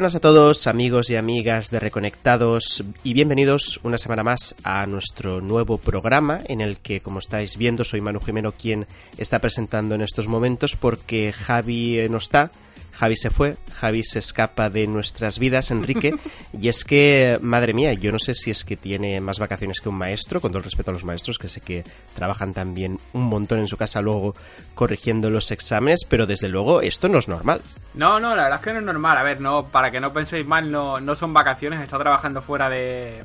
Buenas a todos amigos y amigas de Reconectados y bienvenidos una semana más a nuestro nuevo programa en el que como estáis viendo soy Manu Jimeno quien está presentando en estos momentos porque Javi no está Javi se fue, Javi se escapa de nuestras vidas, Enrique, y es que, madre mía, yo no sé si es que tiene más vacaciones que un maestro, con todo el respeto a los maestros, que sé que trabajan también un montón en su casa luego corrigiendo los exámenes, pero desde luego esto no es normal. No, no, la verdad es que no es normal. A ver, no, para que no penséis mal, no, no son vacaciones, está trabajando fuera de...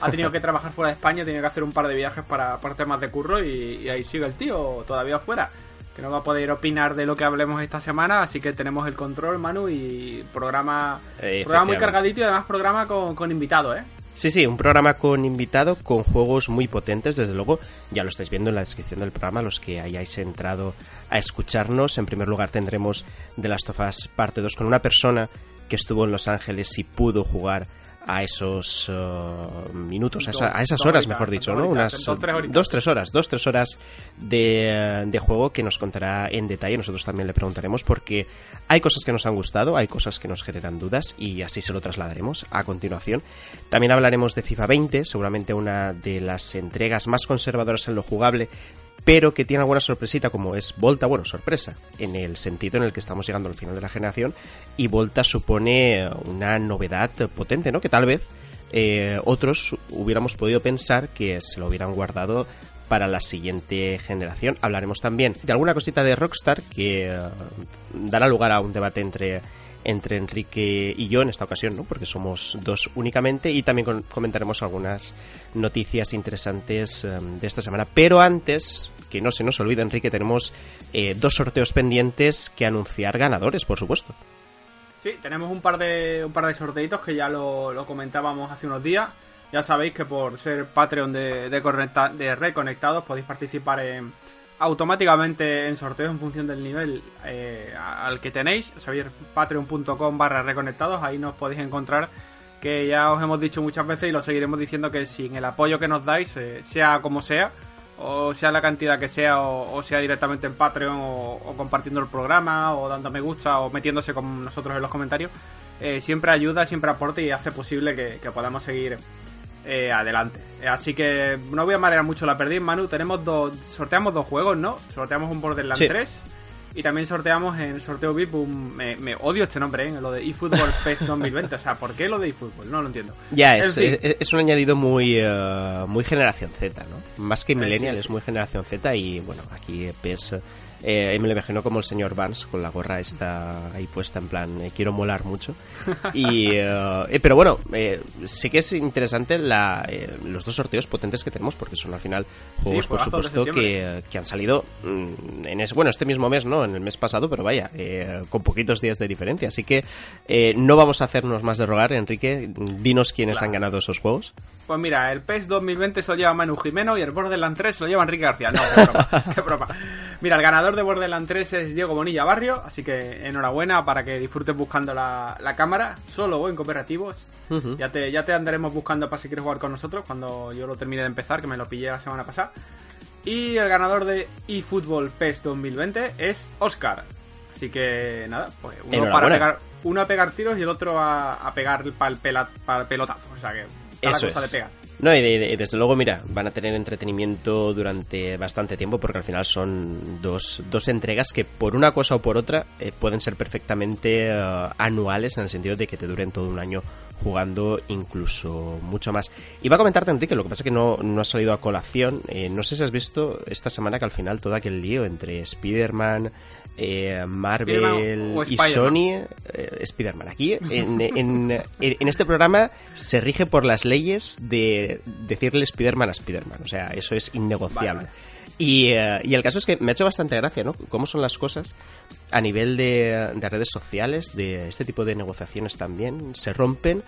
Ha tenido que trabajar fuera de España, ha tenido que hacer un par de viajes para, para temas de curro y, y ahí sigue el tío, todavía fuera que no va a poder opinar de lo que hablemos esta semana, así que tenemos el control, Manu, y programa, programa muy cargadito y además programa con, con invitado, ¿eh? Sí, sí, un programa con invitado, con juegos muy potentes, desde luego, ya lo estáis viendo en la descripción del programa, los que hayáis entrado a escucharnos. En primer lugar tendremos The Last of Us parte 2 con una persona que estuvo en Los Ángeles y pudo jugar a esos uh, minutos, a, esas horas, mejor dicho, ¿no? Unas dos, tres horas, dos, tres horas de, de, juego que nos contará en detalle. Nosotros también le preguntaremos porque hay cosas que nos han gustado, hay cosas que nos generan dudas y así se lo trasladaremos a continuación. También hablaremos de FIFA 20, seguramente una de las entregas más conservadoras en lo jugable pero que tiene alguna sorpresita como es Volta, bueno, sorpresa, en el sentido en el que estamos llegando al final de la generación y Volta supone una novedad potente, ¿no? Que tal vez eh, otros hubiéramos podido pensar que se lo hubieran guardado para la siguiente generación. Hablaremos también de alguna cosita de Rockstar que eh, dará lugar a un debate entre entre Enrique y yo en esta ocasión, ¿no? Porque somos dos únicamente y también comentaremos algunas noticias interesantes eh, de esta semana. Pero antes, que no se nos olvide, Enrique, tenemos eh, dos sorteos pendientes que anunciar ganadores, por supuesto. Sí, tenemos un par de un par de sorteitos que ya lo, comentábamos hace unos días. Ya sabéis que por ser Patreon de, de, Reconectados podéis participar en, automáticamente en sorteos en función del nivel eh, al que tenéis. Sabéis, patreon.com barra reconectados, ahí nos podéis encontrar que ya os hemos dicho muchas veces y lo seguiremos diciendo que sin el apoyo que nos dais, eh, sea como sea, o sea la cantidad que sea, o, sea directamente en Patreon, o, compartiendo el programa, o dando me gusta, o metiéndose con nosotros en los comentarios, eh, siempre ayuda, siempre aporta y hace posible que, podamos seguir eh, adelante. Así que no voy a marear mucho la perdiz, Manu. Tenemos dos, sorteamos dos juegos, ¿no? Sorteamos un Borderlands 3 y también sorteamos en el sorteo VIP un... Me, odio este nombre, ¿eh? Lo de eFootball PES 2020. O sea, ¿por qué lo de eFootball? No lo entiendo. Ya, es, es, un añadido muy, eh, muy generación Z, ¿no? Más que millennial, es muy generación Z y, bueno, aquí PES eh, me lo imagino como el señor Vance con la gorra esta ahí puesta en plan eh, quiero molar mucho y eh, pero bueno sí que es interesante la, los dos sorteos potentes que tenemos porque son al final juegos por supuesto que, que, han salido mm, en ese, bueno este mismo mes no en el mes pasado pero vaya con poquitos días de diferencia. Así que no vamos a hacernos más de rogar Enrique. Dinos quiénes han ganado esos juegos pues mira, el PES 2020 se lo lleva Manu Jimeno y el Borderlands 3 se lo lleva Enrique García. No, qué broma, qué broma. Mira, el ganador de Borderlands 3 es Diego Bonilla Barrio, así que enhorabuena para que disfrutes buscando la, cámara, solo o en cooperativos. ya, te, ya te andaremos buscando para si quieres jugar con nosotros cuando yo lo termine de empezar, que me lo pillé la semana pasada. Y el ganador de eFootball PES 2020 es Oscar. Así que nada, pues uno para pegar, uno a pegar tiros y el otro a, pegar para el, para el pelotazo. O sea que eso es. No, y, desde luego, mira, van a tener entretenimiento durante bastante tiempo porque al final son dos, dos entregas que por una cosa o por otra eh, pueden ser perfectamente eh, anuales en el sentido de que te duren todo un año jugando incluso mucho más. Iba a comentarte, Enrique, lo que pasa es que no, no ha salido a colación. Eh, no sé si has visto esta semana que al final todo aquel lío entre Spider-Man, eh, Marvel y Sony, eh, Spider-Man. Aquí, en, en, este programa, se rige por las leyes de decirle Spider-Man a Spider-Man. O sea, eso es innegociable. Y, y, el caso es que me ha hecho bastante gracia, ¿no? Cómo son las cosas a nivel de, de redes sociales, de este tipo de negociaciones también. Se rompen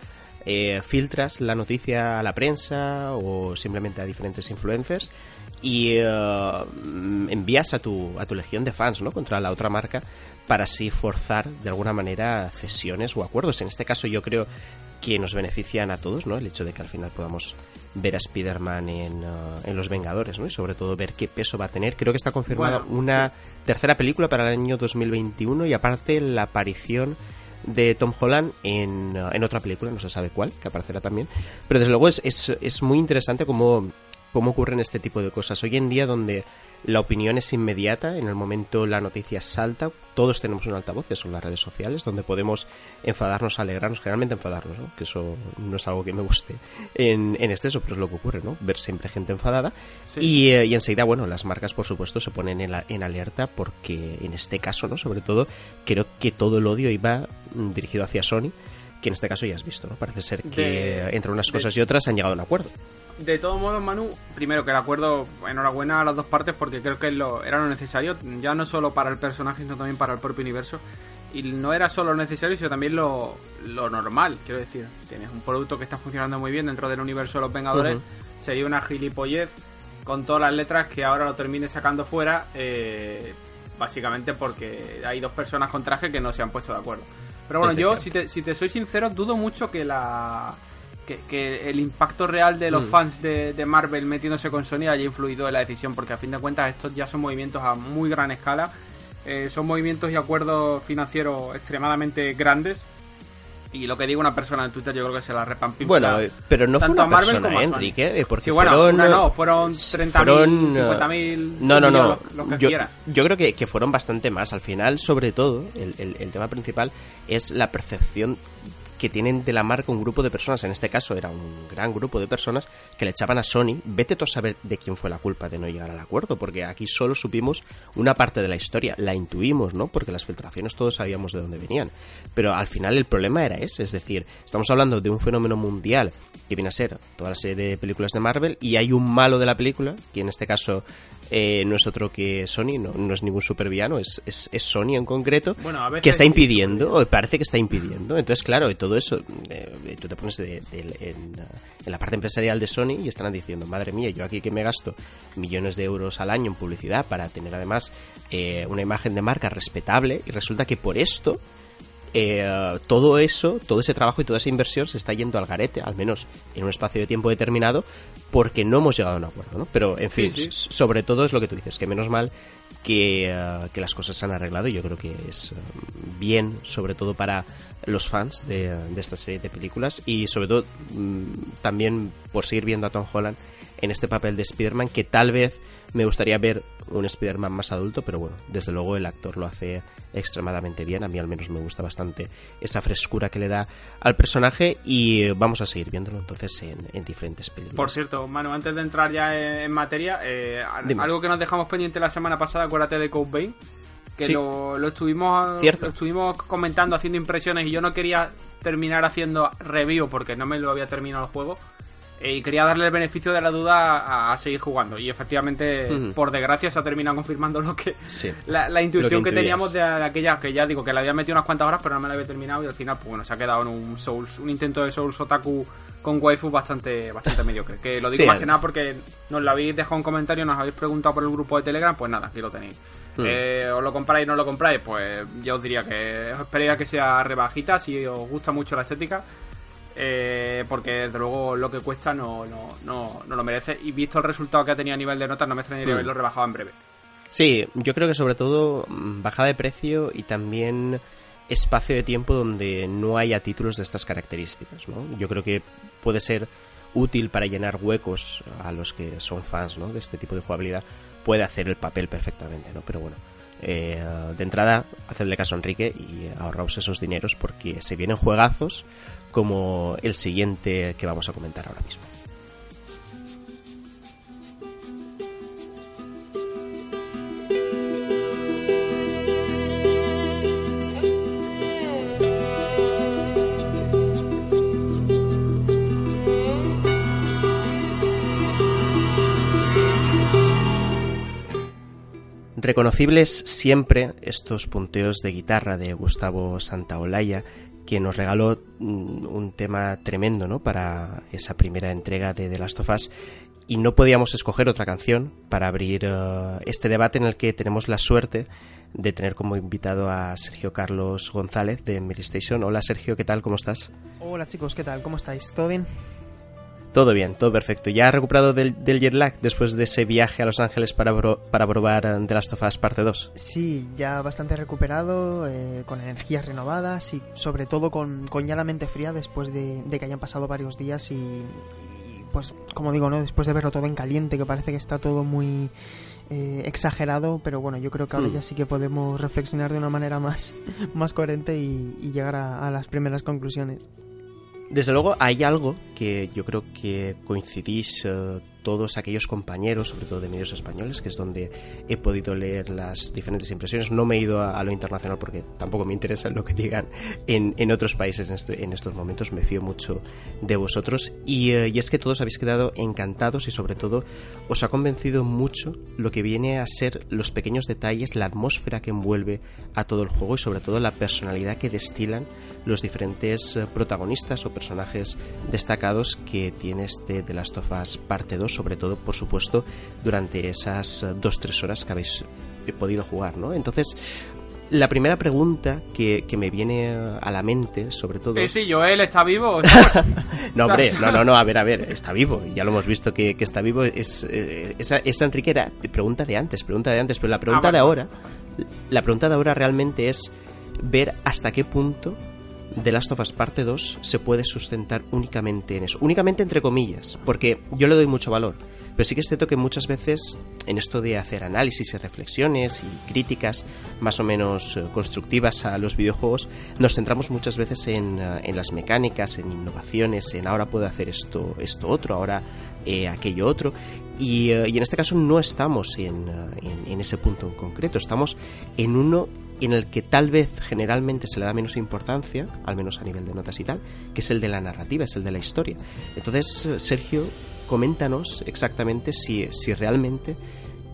eh, filtras la noticia a la prensa o simplemente a diferentes influencers y eh, envías a tu, a tu legión de fans ¿no? contra la otra marca para así forzar de alguna manera cesiones o acuerdos. En este caso yo creo que nos benefician a todos, ¿no? El hecho de que al final podamos ver a Spider-Man en, eh, en, Los Vengadores, ¿no? Y sobre todo ver qué peso va a tener. Creo que está confirmada una tercera película para el año 2021 y aparte la aparición de Tom Holland en, en otra película, no se sabe cuál, que aparecerá también. Pero desde luego es, es, es muy interesante cómo, cómo ocurren este tipo de cosas. Hoy en día donde la opinión es inmediata, en el momento la noticia salta, todos tenemos un altavoz, que son las redes sociales, donde podemos enfadarnos, alegrarnos, generalmente enfadarnos, ¿no? que eso no es algo que me guste en, en exceso, pero es lo que ocurre, ¿no? Ver siempre gente enfadada. Y, eh, y, enseguida, bueno, las marcas, por supuesto, se ponen en, la, en alerta porque en este caso, ¿no? Sobre todo, creo que todo el odio iba dirigido hacia Sony, que en este caso ya has visto, ¿no? Parece ser que de, entre unas cosas de, y otras han llegado a un acuerdo. De todos modos, Manu, primero que el acuerdo, enhorabuena a las dos partes porque creo que lo, era lo necesario, ya no solo para el personaje, sino también para el propio universo. Y no era solo lo necesario, sino también lo, lo normal, quiero decir. Tienes un producto que está funcionando muy bien dentro del universo de los Vengadores, uh -huh. sería una gilipollez con todas las letras que ahora lo termine sacando fuera, eh, básicamente porque hay dos personas con traje que no se han puesto de acuerdo. Pero bueno, yo, si te, si te soy sincero, dudo mucho que la que, que, el impacto real de los mm. fans de, de, Marvel metiéndose con Sony haya influido en la decisión, porque a fin de cuentas estos ya son movimientos a muy gran escala, eh, son movimientos y acuerdos financieros extremadamente grandes. Y lo que diga una persona en Twitter, yo creo que se la repampinfla. Bueno, pero no fue una persona, ¿eh, Enrique, eh, porque sí, bueno, fueron, no, no, fueron 30.000, 50.000, no, no, no, lo, lo que yo, quieras. yo creo que, que, fueron bastante más. Al final, sobre todo, el, el, el tema principal es la percepción que tienen de la marca un grupo de personas, en este caso era un gran grupo de personas, que le echaban a Sony, vete tú a saber de quién fue la culpa de no llegar al acuerdo, porque aquí solo supimos una parte de la historia, la intuimos, ¿no? Porque las filtraciones todos sabíamos de dónde venían. Pero al final el problema era ese, es decir, estamos hablando de un fenómeno mundial que viene a ser toda la serie de películas de Marvel y hay un malo de la película, que en este caso eh, no es otro que Sony, no, no es ningún supervillano, es, es, es, Sony en concreto, bueno, a veces que está impidiendo, o parece que está impidiendo. Entonces, claro, y todo eso, eh, tú te pones de, de, en, en, la parte empresarial de Sony y estarán diciendo, madre mía, yo aquí que me gasto millones de euros al año en publicidad para tener además eh, una imagen de marca respetable y resulta que por esto eh, todo eso, todo ese trabajo y toda esa inversión se está yendo al garete, al menos en un espacio de tiempo determinado, porque no hemos llegado a un acuerdo, ¿no? Pero, en fin, sí, sí. sobre todo es lo que tú dices, que menos mal que, uh, que las cosas se han arreglado y yo creo que es uh, bien, sobre todo para los fans de, de, esta serie de películas y sobre todo um, también por seguir viendo a Tom Holland en este papel de Spider-Man que tal vez me gustaría ver un Spider-Man más adulto, pero bueno, desde luego el actor lo hace extremadamente bien. A mí al menos me gusta bastante esa frescura que le da al personaje y vamos a seguir viéndolo entonces en, en diferentes películas. Por cierto, Manu, antes de entrar ya en materia, eh, algo que nos dejamos pendiente la semana pasada, acuérdate de Code Bane, que Sí. lo, lo estuvimos Cierto. lo estuvimos comentando, haciendo impresiones y yo no quería terminar haciendo review porque no me lo había terminado el juego. Eh, y quería darle el beneficio de la duda a, a seguir jugando. Y efectivamente, por desgracia, se ha terminado confirmando lo que Sí. la, la intuición que que, teníamos de, aquella, que ya digo, que le había metido unas cuantas horas, pero no me la había terminado. Y al final, pues bueno, se ha quedado en un Souls, un intento de Souls Otaku con waifu bastante, bastante mediocre. Que lo digo Sí, más que nada porque nos lo habéis dejado en comentario, nos habéis preguntado por el grupo de Telegram, pues nada, aquí lo tenéis. Mm. Eh, os lo compráis, no lo compráis, pues yo os diría que os esperéis a que sea rebajita si os gusta mucho la estética. Eh, porque desde luego lo que cuesta no, no, no, no lo merece. Y visto el resultado que ha tenido a nivel de notas, no me extrañaría Mm. verlo rebajado en breve. Sí, yo creo que sobre todo mm, bajada de precio y también espacio de tiempo donde no haya títulos de estas características, ¿no? Yo creo que puede ser útil para llenar huecos a los que son fans, ¿no? De este tipo de jugabilidad, puede hacer el papel perfectamente, ¿no? Pero bueno, eh, de entrada, hacedle caso a Enrique y ahorraos esos dineros porque se vienen juegazos como el siguiente que vamos a comentar ahora mismo. Reconocibles siempre estos punteos de guitarra de Gustavo Santaolalla, que nos regaló mm, un tema tremendo ¿no? para esa primera entrega de The Last of Us. Y no podíamos escoger otra canción para abrir uh, este debate en el que tenemos la suerte de tener como invitado a Sergio Carlos González de Station. Hola Sergio, ¿qué tal? ¿Cómo estás? Hola chicos, ¿qué tal? ¿Cómo estáis? ¿Todo bien? Todo bien, todo perfecto. ¿Ya ha recuperado del, jet lag después de ese viaje a Los Ángeles para, para probar eh, The Last of Us parte 2? Sí, ya bastante recuperado, eh, con energías renovadas y sobre todo con, con, ya la mente fría después de, que hayan pasado varios días y, pues como digo, ¿no? después de verlo todo en caliente, que parece que está todo muy eh, exagerado, pero bueno, yo creo que ahora hmm. ya sí que podemos reflexionar de una manera más, más coherente y, llegar a las primeras conclusiones. Desde luego hay algo que yo creo que coincidís eh, todos aquellos compañeros, sobre todo de medios españoles, que es donde he podido leer las diferentes impresiones. No me he ido a, lo internacional porque tampoco me interesa lo que digan en, en otros países en, este, estos momentos. Me fío mucho de vosotros. Y, eh, y, es que todos habéis quedado encantados y sobre todo os ha convencido mucho lo que viene a ser los pequeños detalles, la atmósfera que envuelve a todo el juego y sobre todo la personalidad que destilan los diferentes eh, protagonistas o personajes destacados que tiene este The Last of Us parte 2 sobre todo, por supuesto, durante esas dos, tres horas que habéis podido jugar, ¿no? Entonces, la primera pregunta que, me viene a la mente, sobre todo. Sí, sí, Joel está vivo. no, hombre, no, no, no, a ver, a ver, está vivo. Ya lo hemos visto que, está vivo. Es, eh, esa, Enrique era pregunta de antes, pregunta de antes, pero la pregunta ah, de ahora, la pregunta de ahora realmente es ver hasta qué punto The Last of Us Parte 2 se puede sustentar únicamente en eso. Únicamente entre comillas, porque yo le doy mucho valor. Pero sí que es cierto que muchas veces en esto de hacer análisis y reflexiones y críticas más o menos eh, constructivas a los videojuegos, nos centramos muchas veces en, eh, en las mecánicas, en innovaciones, en ahora puedo hacer esto, esto otro, ahora eh, aquello otro. Y, en este caso no estamos en, en, en ese punto en concreto, estamos en uno en el que tal vez generalmente se le da menos importancia, al menos a nivel de notas y tal, que es el de la narrativa, es el de la historia. Entonces, Sergio, coméntanos exactamente si, si realmente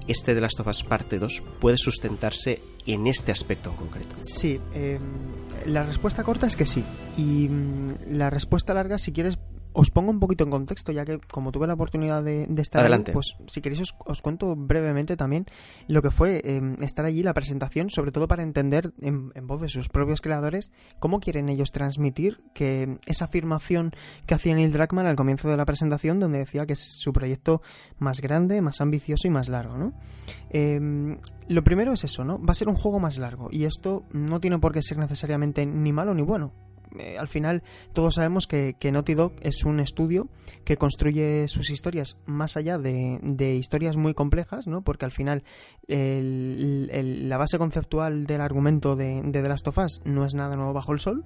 este de las tofas parte 2 puede sustentarse en este aspecto en concreto. Sí, em, la respuesta corta es que sí. Y mm, la respuesta larga, si quieres, os pongo un poquito en contexto, ya que como tuve la oportunidad de, estar Adelante. pues si queréis os, cuento brevemente también lo que fue em, estar allí, la presentación, sobre todo para entender en, voz de sus propios creadores cómo quieren ellos transmitir que esa afirmación que hacía Neil Druckmann al comienzo de la presentación, donde decía que es su proyecto más grande, más ambicioso y más largo, ¿no? Em, lo primero es eso, ¿no? Va a ser un juego más largo y esto no tiene por qué ser necesariamente ni malo ni bueno eh, al final todos sabemos que, que, Naughty Dog es un estudio que construye sus historias más allá de, de historias muy complejas, ¿no? Porque al final la base conceptual del argumento de, de The Last of Us no es nada nuevo bajo el sol,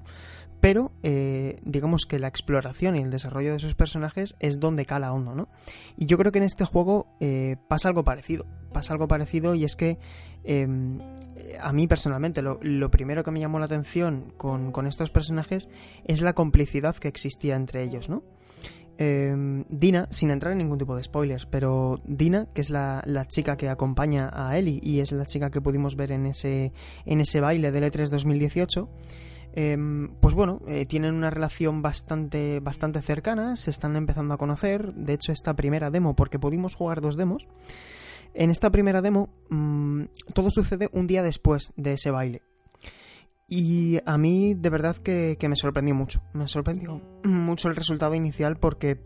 pero eh, digamos que la exploración y el desarrollo de sus personajes es donde cala hondo, ¿no? Y yo creo que en este juego eh, pasa algo parecido, pasa algo parecido y es que em, a mí personalmente lo, primero que me llamó la atención con, estos personajes es la complicidad que existía entre ellos, ¿no? Em, Dina, sin entrar en ningún tipo de spoilers, pero Dina, que es la, la, chica que acompaña a Ellie y es la chica que pudimos ver en ese, en ese baile del E3 2018, Em, pues bueno, eh, tienen una relación bastante, bastante cercana, se están empezando a conocer. De hecho, esta primera demo, porque pudimos jugar dos demos, en esta primera demo mm, todo sucede un día después de ese baile. Y a mí de verdad que, me sorprendió mucho. Me sorprendió mucho el resultado inicial porque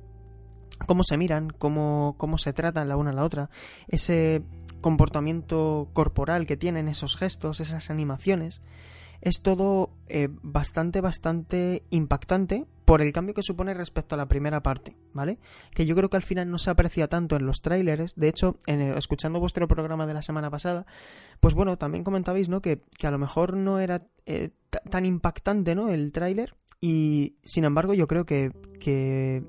cómo se miran, cómo, cómo se tratan la una a la otra, ese comportamiento corporal que tienen, esos gestos, esas animaciones es todo eh, bastante, bastante impactante por el cambio que supone respecto a la primera parte, ¿vale? Que yo creo que al final no se aprecia tanto en los tráileres. De hecho, en, escuchando vuestro programa de la semana pasada, pues bueno, también comentabais, ¿no? Que, a lo mejor no era eh, tan impactante, ¿no? El tráiler. Y sin embargo, yo creo que, que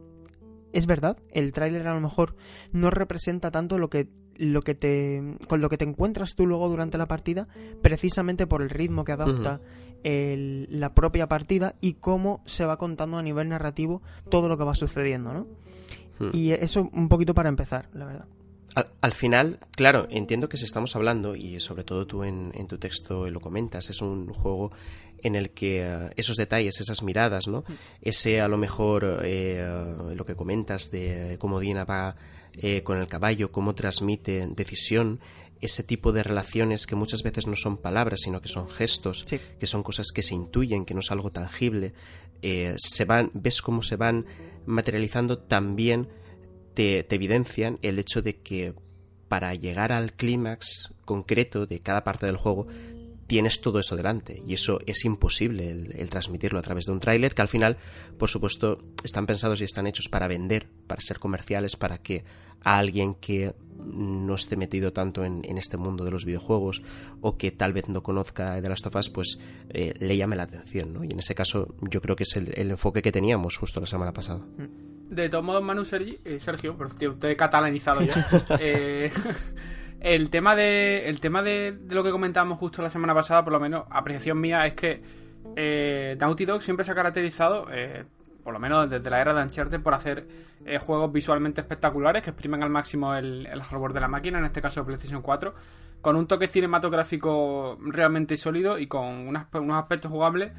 es verdad, el tráiler a lo mejor no representa tanto lo que lo que te con lo que te encuentras tú luego durante la partida precisamente por el ritmo que adapta la propia partida y cómo se va contando a nivel narrativo todo lo que va sucediendo no hmm. y eso un poquito para empezar la verdad al, final, claro, entiendo que si estamos hablando, y sobre todo tú en, tu texto lo comentas, es un juego en el que eh, esos detalles, esas miradas, ¿no? Hmm. Ese a lo mejor eh, lo que comentas de cómo Dina va eh, con el caballo, cómo transmite decisión, ese tipo de relaciones que muchas veces no son palabras, sino que son gestos, que son cosas que se intuyen, que no es algo tangible, eh, se van, ves cómo se van materializando, también te, te evidencian el hecho de que para llegar al clímax concreto de cada parte del juego tienes todo eso delante y eso es imposible el, transmitirlo a través de un tráiler que al final, por supuesto, están pensados y están hechos para vender, para ser comerciales, para que a alguien que no esté metido tanto en, este mundo de los videojuegos o que tal vez no conozca de las tofas, pues eh, le llame la atención, ¿no? Y en ese caso yo creo que es el, enfoque que teníamos justo la semana pasada. De todos modos, Manu eh, Sergio, pero te he catalanizado ya. eh, el tema de el tema de, lo que comentábamos justo la semana pasada, por lo menos, apreciación mía, es que eh, Naughty Dog siempre se ha caracterizado, eh, por lo menos desde la era de Uncharted, por hacer eh, juegos visualmente espectaculares que exprimen al máximo el, hardware de la máquina, en este caso PlayStation 4, con un toque cinematográfico realmente sólido y con unos aspectos jugables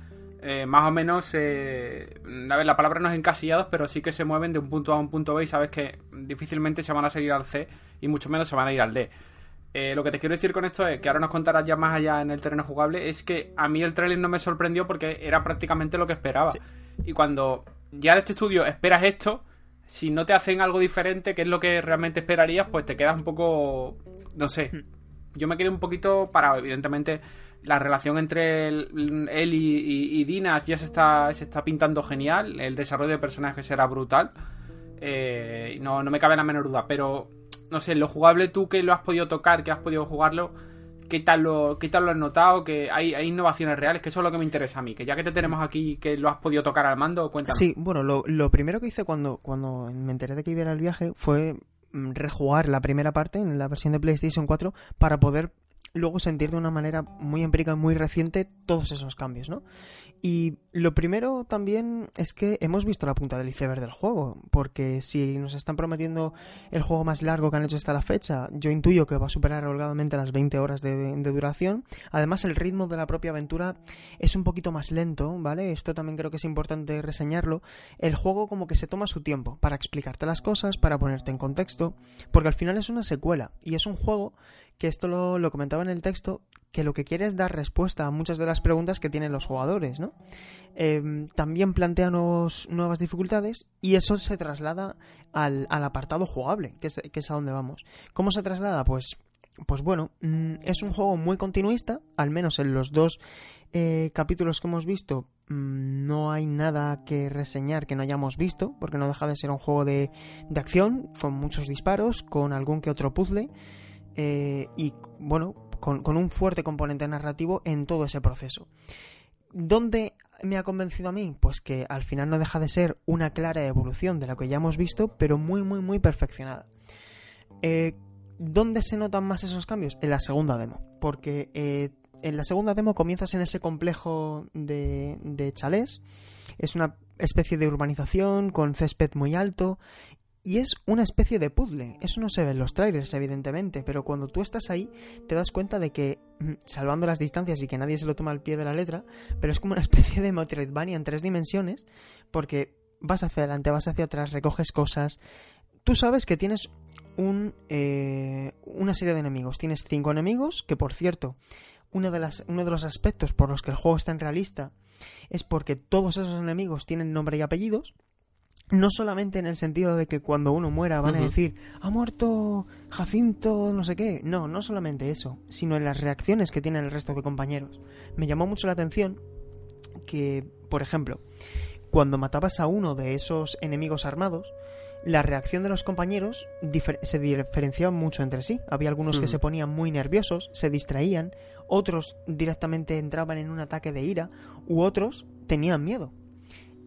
más o menos, a ver, la palabra no es encasillados, pero sí que se mueven de un punto A a un punto B y sabes que difícilmente se van a seguir al C y mucho menos se van a ir al D. Eh, lo que te quiero decir con esto es que ahora nos contarás ya más allá en el terreno jugable, es que a mí el trailer no me sorprendió porque era prácticamente lo que esperaba. Y cuando ya de este estudio esperas esto, si no te hacen algo diferente, que es lo que realmente esperarías, pues te quedas un poco, no sé. Hmm. Yo me quedé un poquito parado, evidentemente la relación entre él, y, Dinas ya se está, se está pintando genial, el desarrollo de personajes será brutal, eh, no, no me cabe la menor duda, pero no sé, lo jugable tú que lo has podido tocar, que has podido jugarlo, ¿qué tal lo, qué tal lo has notado? Que hay, innovaciones reales, que eso es lo que me interesa a mí, que ya que te tenemos aquí, que lo has podido tocar al mando, cuéntame. Sí, bueno, lo, primero que hice cuando, cuando me enteré de que iba al viaje fue mm, rejugar la primera parte en la versión de PlayStation 4 para poder luego sentir de una manera muy empírica y muy reciente todos esos cambios, ¿no? Y lo primero también es que hemos visto la punta del iceberg del juego, porque si nos están prometiendo el juego más largo que han hecho hasta la fecha, yo intuyo que va a superar holgadamente las 20 horas de, duración. Además, el ritmo de la propia aventura es un poquito más lento, ¿vale? Esto también creo que es importante reseñarlo. El juego como que se toma su tiempo para explicarte las cosas, para ponerte en contexto, porque al final es una secuela y es un juego que esto lo, comentaba en el texto, que lo que quiere es dar respuesta a muchas de las preguntas que tienen los jugadores, ¿no? Em, también plantea nuevas dificultades y eso se traslada al, apartado jugable, que es, a donde vamos. ¿Cómo se traslada? Pues, pues bueno, mm, es un juego muy continuista, al menos en los dos eh, capítulos que hemos visto mm, no hay nada que reseñar que no hayamos visto, porque no deja de ser un juego de, de acción, con muchos disparos, con algún que otro puzzle. Eh, y bueno, con, un fuerte componente narrativo en todo ese proceso. ¿Dónde me ha convencido a mí? Pues que al final no deja de ser una clara evolución de lo que ya hemos visto, pero muy, muy, muy perfeccionada. Eh, ¿Dónde se notan más esos cambios? En la segunda demo. Porque eh, en la segunda demo comienzas en ese complejo de, de chalés. Es una especie de urbanización con césped muy alto y es una especie de puzzle. Eso no se ve en los trailers, evidentemente, pero cuando tú estás ahí te das cuenta de que, mm, salvando las distancias y que nadie se lo toma al pie de la letra, pero es como una especie de Metroidvania en tres dimensiones, porque vas hacia adelante, vas hacia atrás, recoges cosas. Tú sabes que tienes un, eh, una serie de enemigos. Tienes cinco enemigos, que por cierto, uno de los aspectos por los que el juego es tan realista es porque todos esos enemigos tienen nombre y apellidos no solamente en el sentido de que cuando uno muera van a decir, ha muerto Jacinto, no sé qué. No, no solamente eso, sino en las reacciones que tienen el resto de compañeros. Me llamó mucho la atención que, por ejemplo, cuando matabas a uno de esos enemigos armados, la reacción de los compañeros se diferenciaba mucho entre sí. Había algunos que se ponían muy nerviosos, se distraían, otros directamente entraban en un ataque de ira, u otros tenían miedo.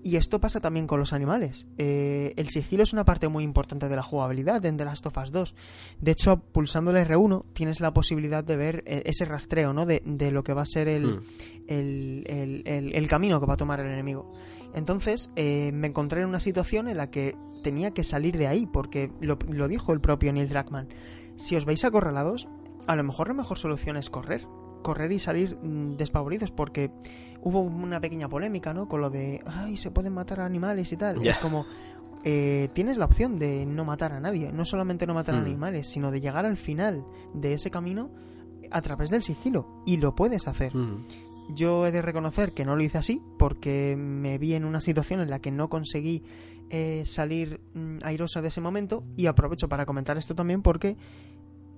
Y esto pasa también con los animales. Eh, el sigilo es una parte muy importante de la jugabilidad en The Last of Us 2. De hecho, pulsando el R1 tienes la posibilidad de ver eh, ese rastreo ¿no? de, lo que va a ser el, hmm. el, camino que va a tomar el enemigo. Entonces eh, me encontré en una situación en la que tenía que salir de ahí, porque lo, lo dijo el propio Neil Druckmann. Si os veis acorralados, a lo mejor la mejor solución es correr correr y salir mm, despavoridos porque hubo una pequeña polémica, ¿no? Con lo de, ay, se pueden matar animales y tal. Y es como, eh, tienes la opción de no matar a nadie. No solamente no matar a Mm. animales, sino de llegar al final de ese camino a través del sigilo. Y lo puedes hacer. Mm. Yo he de reconocer que no lo hice así porque me vi en una situación en la que no conseguí eh, salir mm, airoso de ese momento y aprovecho para comentar esto también porque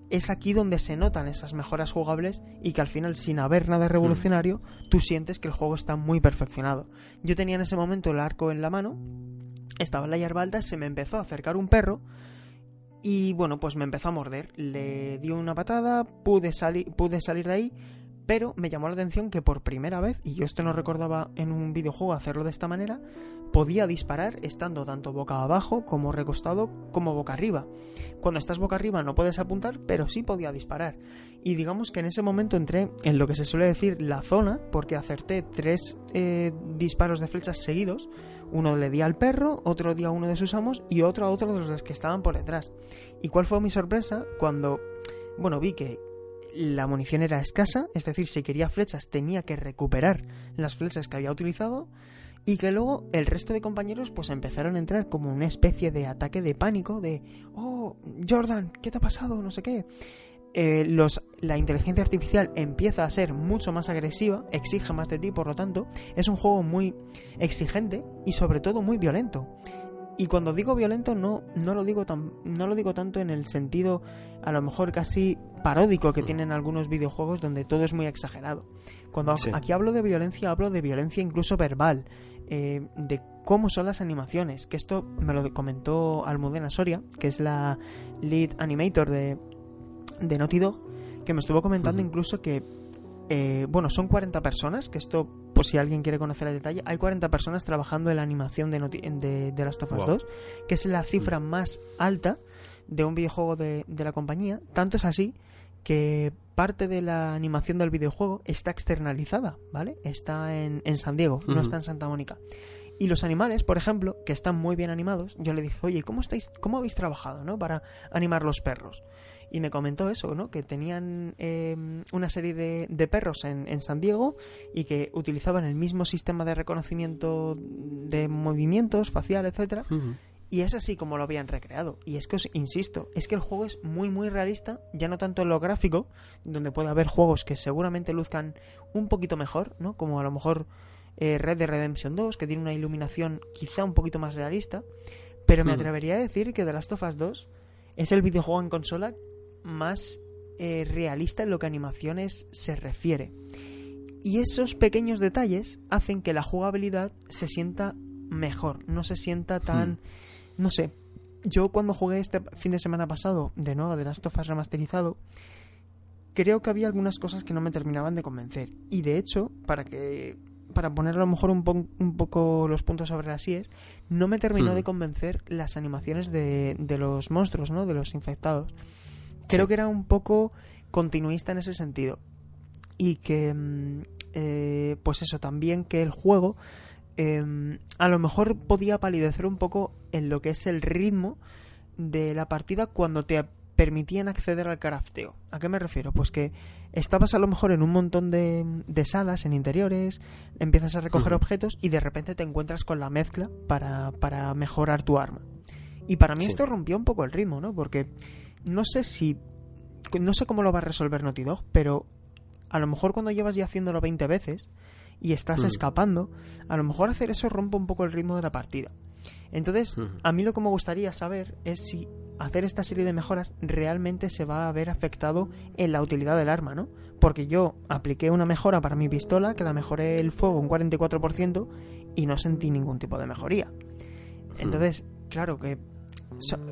es aquí donde se notan esas mejoras jugables y que al final sin haber nada revolucionario tú sientes que el juego está muy perfeccionado. Yo tenía en ese momento el arco en la mano, estaba en la hierba alta, se me empezó a acercar un perro y bueno, pues me empezó a morder. Le dio una patada, pude, sali- pude salir de ahí, pero me llamó la atención que por primera vez, y yo esto no recordaba en un videojuego hacerlo de esta manera, podía disparar estando tanto boca abajo como recostado como boca arriba. Cuando estás boca arriba no puedes apuntar, pero sí podía disparar. Y digamos que en ese momento entré en lo que se suele decir la zona, porque acerté tres eh, disparos de flechas seguidos. Uno le di al perro, otro di a uno de sus amos y otro a otro de los que estaban por detrás. ¿Y cuál fue mi sorpresa? Cuando, bueno, vi que la munición era escasa, es decir, si quería flechas tenía que recuperar las flechas que había utilizado y que luego el resto de compañeros pues empezaron a entrar como una especie de ataque de pánico de oh Jordan qué te ha pasado no sé qué Eh, los, la inteligencia artificial empieza a ser mucho más agresiva exige más de ti por lo tanto es un juego muy exigente y sobre todo muy violento y cuando digo violento no, no lo digo tan, no lo digo tanto en el sentido a lo mejor casi paródico que Mm. tienen algunos videojuegos donde todo es muy exagerado. Cuando Sí. aquí hablo de violencia, hablo de violencia incluso verbal, eh, de cómo son las animaciones, que esto me lo comentó Almudena Soria, que es la lead animator de, de Naughty Dog, que me estuvo comentando incluso que, eh, bueno, son 40 personas, que esto, por si alguien quiere conocer el detalle, hay 40 personas trabajando en la animación de, de, de Last of Us Wow. 2, que es la cifra más alta de un videojuego de, de la compañía. Tanto es así que parte de la animación del videojuego está externalizada, ¿vale? Está en, en San Diego, no está en Santa Mónica. Y los animales, por ejemplo, que están muy bien animados, yo le dije, oye, ¿cómo estáis, cómo habéis trabajado, no? Para animar los perros. Y me comentó eso, ¿no? Que tenían eh, una serie de, de perros en, en San Diego y que utilizaban el mismo sistema de reconocimiento de movimientos, facial, etcétera, y es así como lo habían recreado. Y es que os insisto, es que el juego es muy muy realista, ya no tanto en lo gráfico, donde puede haber juegos que seguramente luzcan un poquito mejor, ¿no? Como a lo mejor eh, Red Dead Redemption 2, que tiene una iluminación quizá un poquito más realista, pero me atrevería a decir que The Last of Us 2 es el videojuego en consola más eh, realista en lo que a animaciones se refiere. Y esos pequeños detalles hacen que la jugabilidad se sienta mejor, no se sienta tan... Hmm. No sé, yo cuando jugué este fin de semana pasado de nuevo de Last of Us remasterizado, creo que había algunas cosas que no me terminaban de convencer. Y de hecho, para que para poner a lo mejor un, un poco los puntos sobre las IES, no me terminó Hmm. de convencer las animaciones de, de los monstruos, ¿no? De los infectados. Creo Sí. que era un poco continuista en ese sentido. Y que, mm, eh, pues eso, también que el juego eh, a lo mejor podía palidecer un poco en lo que es el ritmo de la partida cuando te permitían acceder al crafteo. ¿A qué me refiero? Pues que estabas a lo mejor en un montón de, de salas, en interiores, empiezas a recoger objetos y de repente te encuentras con la mezcla para, para mejorar tu arma. Y para mí Sí. esto rompió un poco el ritmo, ¿no? Porque no sé si... No sé cómo lo va a resolver Naughty Dog, pero a lo mejor cuando llevas ya haciéndolo 20 veces y estás Mm. escapando, a lo mejor hacer eso rompe un poco el ritmo de la partida. Entonces, a mí lo que me gustaría saber es si hacer esta serie de mejoras realmente se va a ver afectado en la utilidad del arma, ¿no? Porque yo apliqué una mejora para mi pistola, que la mejoré el fuego un 44% y no sentí ningún tipo de mejoría. Entonces, claro que...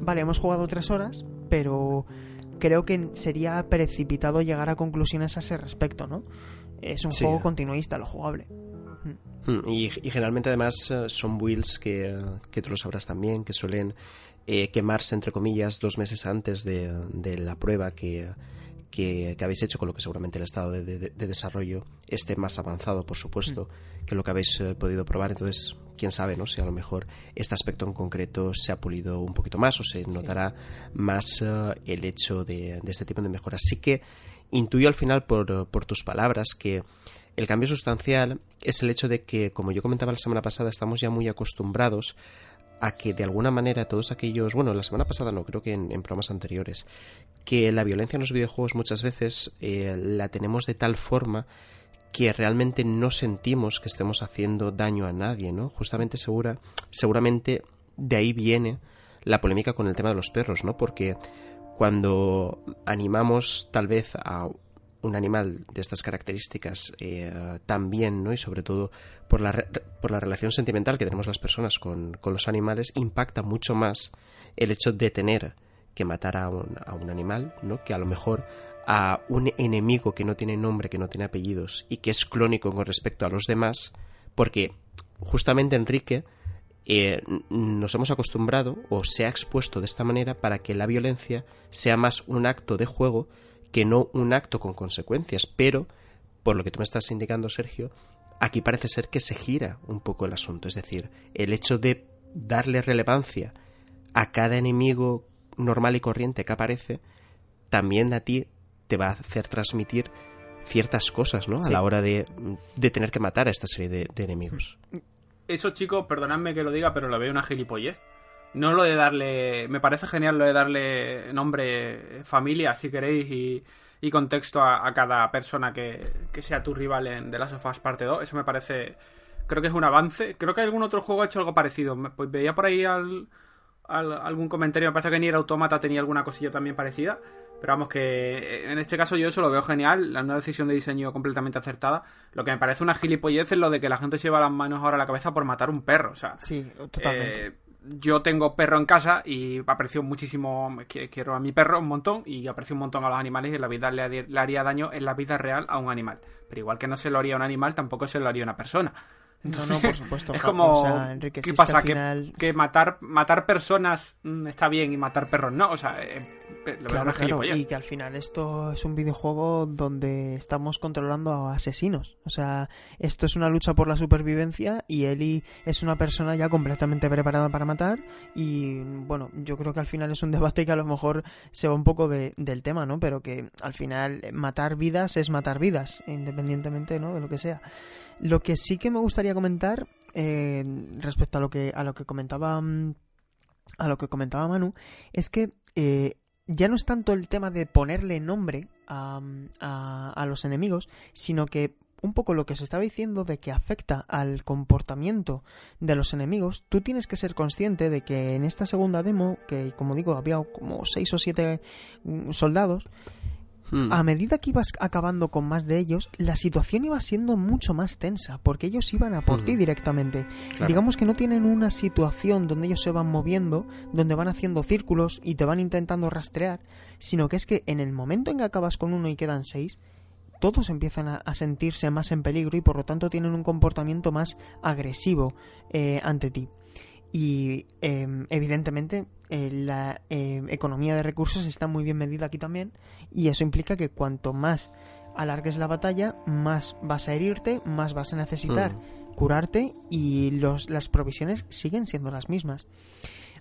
Vale, hemos jugado tres horas, pero creo que sería precipitado llegar a conclusiones a ese respecto, ¿no? Es un Sí. juego continuista, lo jugable. Mm, Y, y generalmente además eh, son builds que, que tú lo sabrás también, que suelen eh, quemarse entre comillas dos meses antes de, de la prueba que, que, que habéis hecho, con lo que seguramente el estado de, de- de desarrollo esté más avanzado, por supuesto, que lo que habéis eh, podido probar. Entonces, quién sabe, ¿no? Si a lo mejor este aspecto en concreto se ha pulido un poquito más o se notará más eh, el hecho de, de este tipo de mejoras. Sí que intuyo al final por, por tus palabras que el cambio sustancial es el hecho de que, como yo comentaba la semana pasada, estamos ya muy acostumbrados a que de alguna manera todos aquellos, bueno, la semana pasada no, creo que en, programas anteriores, que la violencia en los videojuegos muchas veces eh, la tenemos de tal forma que realmente no sentimos que estemos haciendo daño a nadie, ¿no? Justamente segura, seguramente de ahí viene la polémica con el tema de los perros, ¿no? Porque cuando animamos tal vez a un animal de estas características eh, también, ¿no? Y sobre todo por la, por la relación sentimental que tenemos las personas con, los animales, impacta mucho más el hecho de tener que matar a un, a un animal, ¿no? Que a lo mejor a un enemigo que no tiene nombre, que no tiene apellidos y que es clónico con respecto a los demás, porque justamente Enrique eh, nos hemos acostumbrado o se ha expuesto de esta manera para que la violencia sea más un acto de juego que no un acto con consecuencias. Pero, por lo que tú me estás indicando, Sergio, aquí parece ser que se gira un poco el asunto. Es decir, el hecho de darle relevancia a cada enemigo normal y corriente que aparece, también a ti te va a hacer transmitir ciertas cosas, ¿no? A la hora de, tener que matar a esta serie de, de, enemigos. Eso, chicos, perdonadme que lo diga, pero lo veo una gilipollez. No lo de darle. Me parece genial lo de darle nombre, familia, si queréis, y, contexto a, cada persona que, sea tu rival en The Last of Us Parte 2. Eso me parece. Creo que es un avance. Creo que algún otro juego ha hecho algo parecido. Pues veía por ahí algún comentario. Me parece que ni el Automata tenía alguna cosilla también parecida. Pero vamos, que en este caso yo eso lo veo genial, una decisión de diseño completamente acertada. Lo que me parece una gilipollez es lo de que la gente se lleva las manos ahora a la cabeza por matar un perro. O sea, sí, totalmente. Eh, yo tengo perro en casa y aprecio muchísimo, quiero a mi perro un montón y aprecio un montón a los animales y en la vida le, haría daño en la vida real a un animal. Pero igual que no se lo haría a un animal, tampoco se lo haría a una persona. no, no, por supuesto. Es como, ¿qué pasa? Que, matar, matar personas mm, está bien y matar perros no. O sea, eh, y que al final esto es un videojuego donde estamos controlando a asesinos. O sea, esto es una lucha por la supervivencia y Eli es una persona ya completamente preparada para matar. Y bueno, yo creo que al final es un debate que a lo mejor se va un poco del tema, ¿no? Pero que al final matar vidas es matar vidas, independientemente, ¿no? De lo que sea. Lo que sí que me gustaría comentar eh, respecto a lo que a lo que comentaba mm, a lo que comentaba Manu es que eh, ya no es tanto el tema de ponerle nombre a, a, los enemigos, sino que un poco lo que se estaba diciendo de que afecta al comportamiento de los enemigos, tú tienes que ser consciente de que en esta segunda demo, que como digo había como seis o siete mm, soldados, Hmm. A medida que ibas acabando con más de ellos, la situación iba siendo mucho más tensa, porque ellos iban a por ti hmm. directamente. Digamos que no tienen una situación donde ellos se van moviendo, donde van haciendo círculos y te van intentando rastrear, sino que es que en el momento en que acabas con uno y quedan seis, todos empiezan a, sentirse más en peligro y por lo tanto tienen un comportamiento más agresivo eh, ante ti. Y em, evidentemente eh, la em, economía de recursos está muy bien medida aquí también y eso implica que cuanto más alargues la batalla, más vas a herirte, más vas a necesitar mm. curarte y los, las provisiones siguen siendo las mismas.